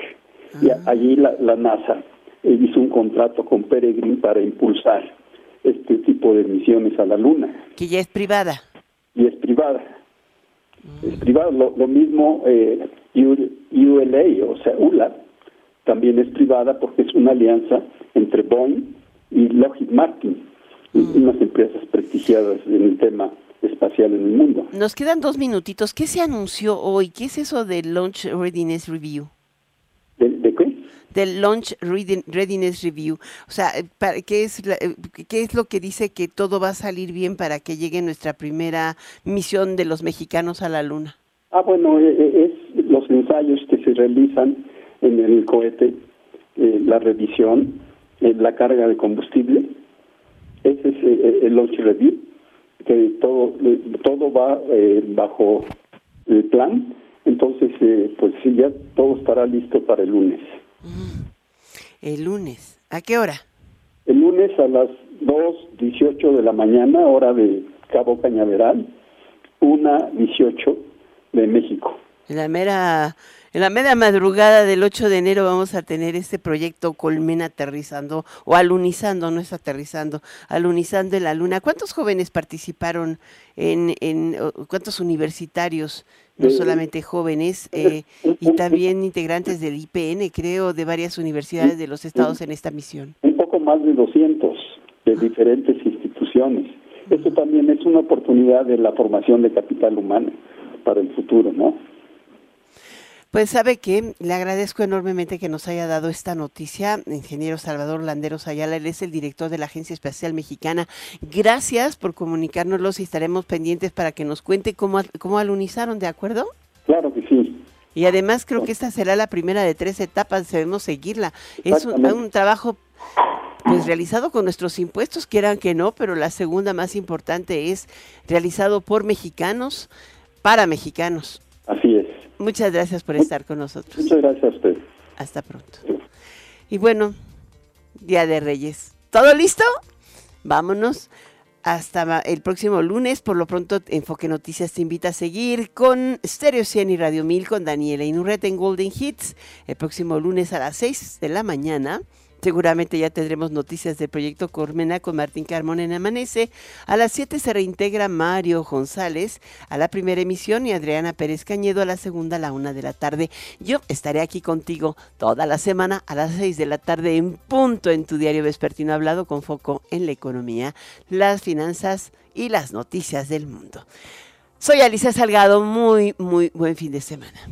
Y a- allí la, la NASA eh, hizo un contrato con Peregrine para impulsar este tipo de misiones a la Luna
Que ya es privada.
y es privada. Es privada. Lo, lo mismo eh, ULA, o sea, ULA, también es privada porque es una alianza entre Boeing y Lockheed Martin, unas empresas prestigiadas en el tema espacial en el mundo.
Nos quedan dos minutitos. ¿Qué se anunció hoy? ¿Qué es eso del Launch Readiness Review?
¿De, de qué?
Del Launch Readi- Readiness Review. O sea, eh, ¿qué es, la- eh, ¿qué es lo que dice que todo va a salir bien para que llegue nuestra primera misión de los mexicanos a la Luna?
Ah, bueno, eh, es los ensayos que se realizan en el cohete, la revisión, la carga de combustible. Ese es el launch review, que todo todo va bajo el plan. Entonces, pues sí, ya todo estará listo para el lunes.
El lunes. ¿A qué hora?
El lunes a las 2.18 de la mañana, hora de Cabo Cañaveral, 1.18 de México.
En la mera, en la mera madrugada del 8 de enero vamos a tener este proyecto Colmena aterrizando o alunizando, no es aterrizando, alunizando en la luna. ¿Cuántos jóvenes participaron en, en cuántos universitarios, no solamente jóvenes, eh, y también integrantes del IPN, creo, de varias universidades de los estados en esta misión?
un poco más de 200 de diferentes instituciones. Esto también es una oportunidad de la formación de capital humano para el futuro, ¿no?
Pues sabe que le agradezco enormemente que nos haya dado esta noticia, ingeniero Salvador Landeros Ayala, él es el director de la Agencia Espacial Mexicana. Gracias por comunicárnoslos y estaremos pendientes para que nos cuente cómo, cómo alunizaron, ¿de acuerdo?
Claro que sí.
Y además creo que esta será la primera de tres etapas, debemos seguirla. Es un, un trabajo pues realizado con nuestros impuestos, quieran que no, pero la segunda más importante es realizado por mexicanos, para mexicanos.
Así es.
Muchas gracias por estar con nosotros.
Muchas gracias a usted.
Hasta pronto. Y bueno, Día de Reyes. ¿Todo listo? Vámonos. Hasta el próximo lunes. Por lo pronto, Enfoque Noticias te invita a seguir con Stereo 100 y Radio 1000 con Daniela Inurreta en Golden Hits. El próximo lunes a las 6 de la mañana. Seguramente ya tendremos noticias del proyecto Cormena con Martín Carmona en Amanece. A las 7 se reintegra Mario González a la primera emisión y Adriana Pérez Cañedo a la segunda a la una de la tarde. Yo estaré aquí contigo toda la semana a las 6 de la tarde en punto en tu diario vespertino hablado con foco en la economía, las finanzas y las noticias del mundo. Soy Alicia Salgado, muy, muy buen fin de semana.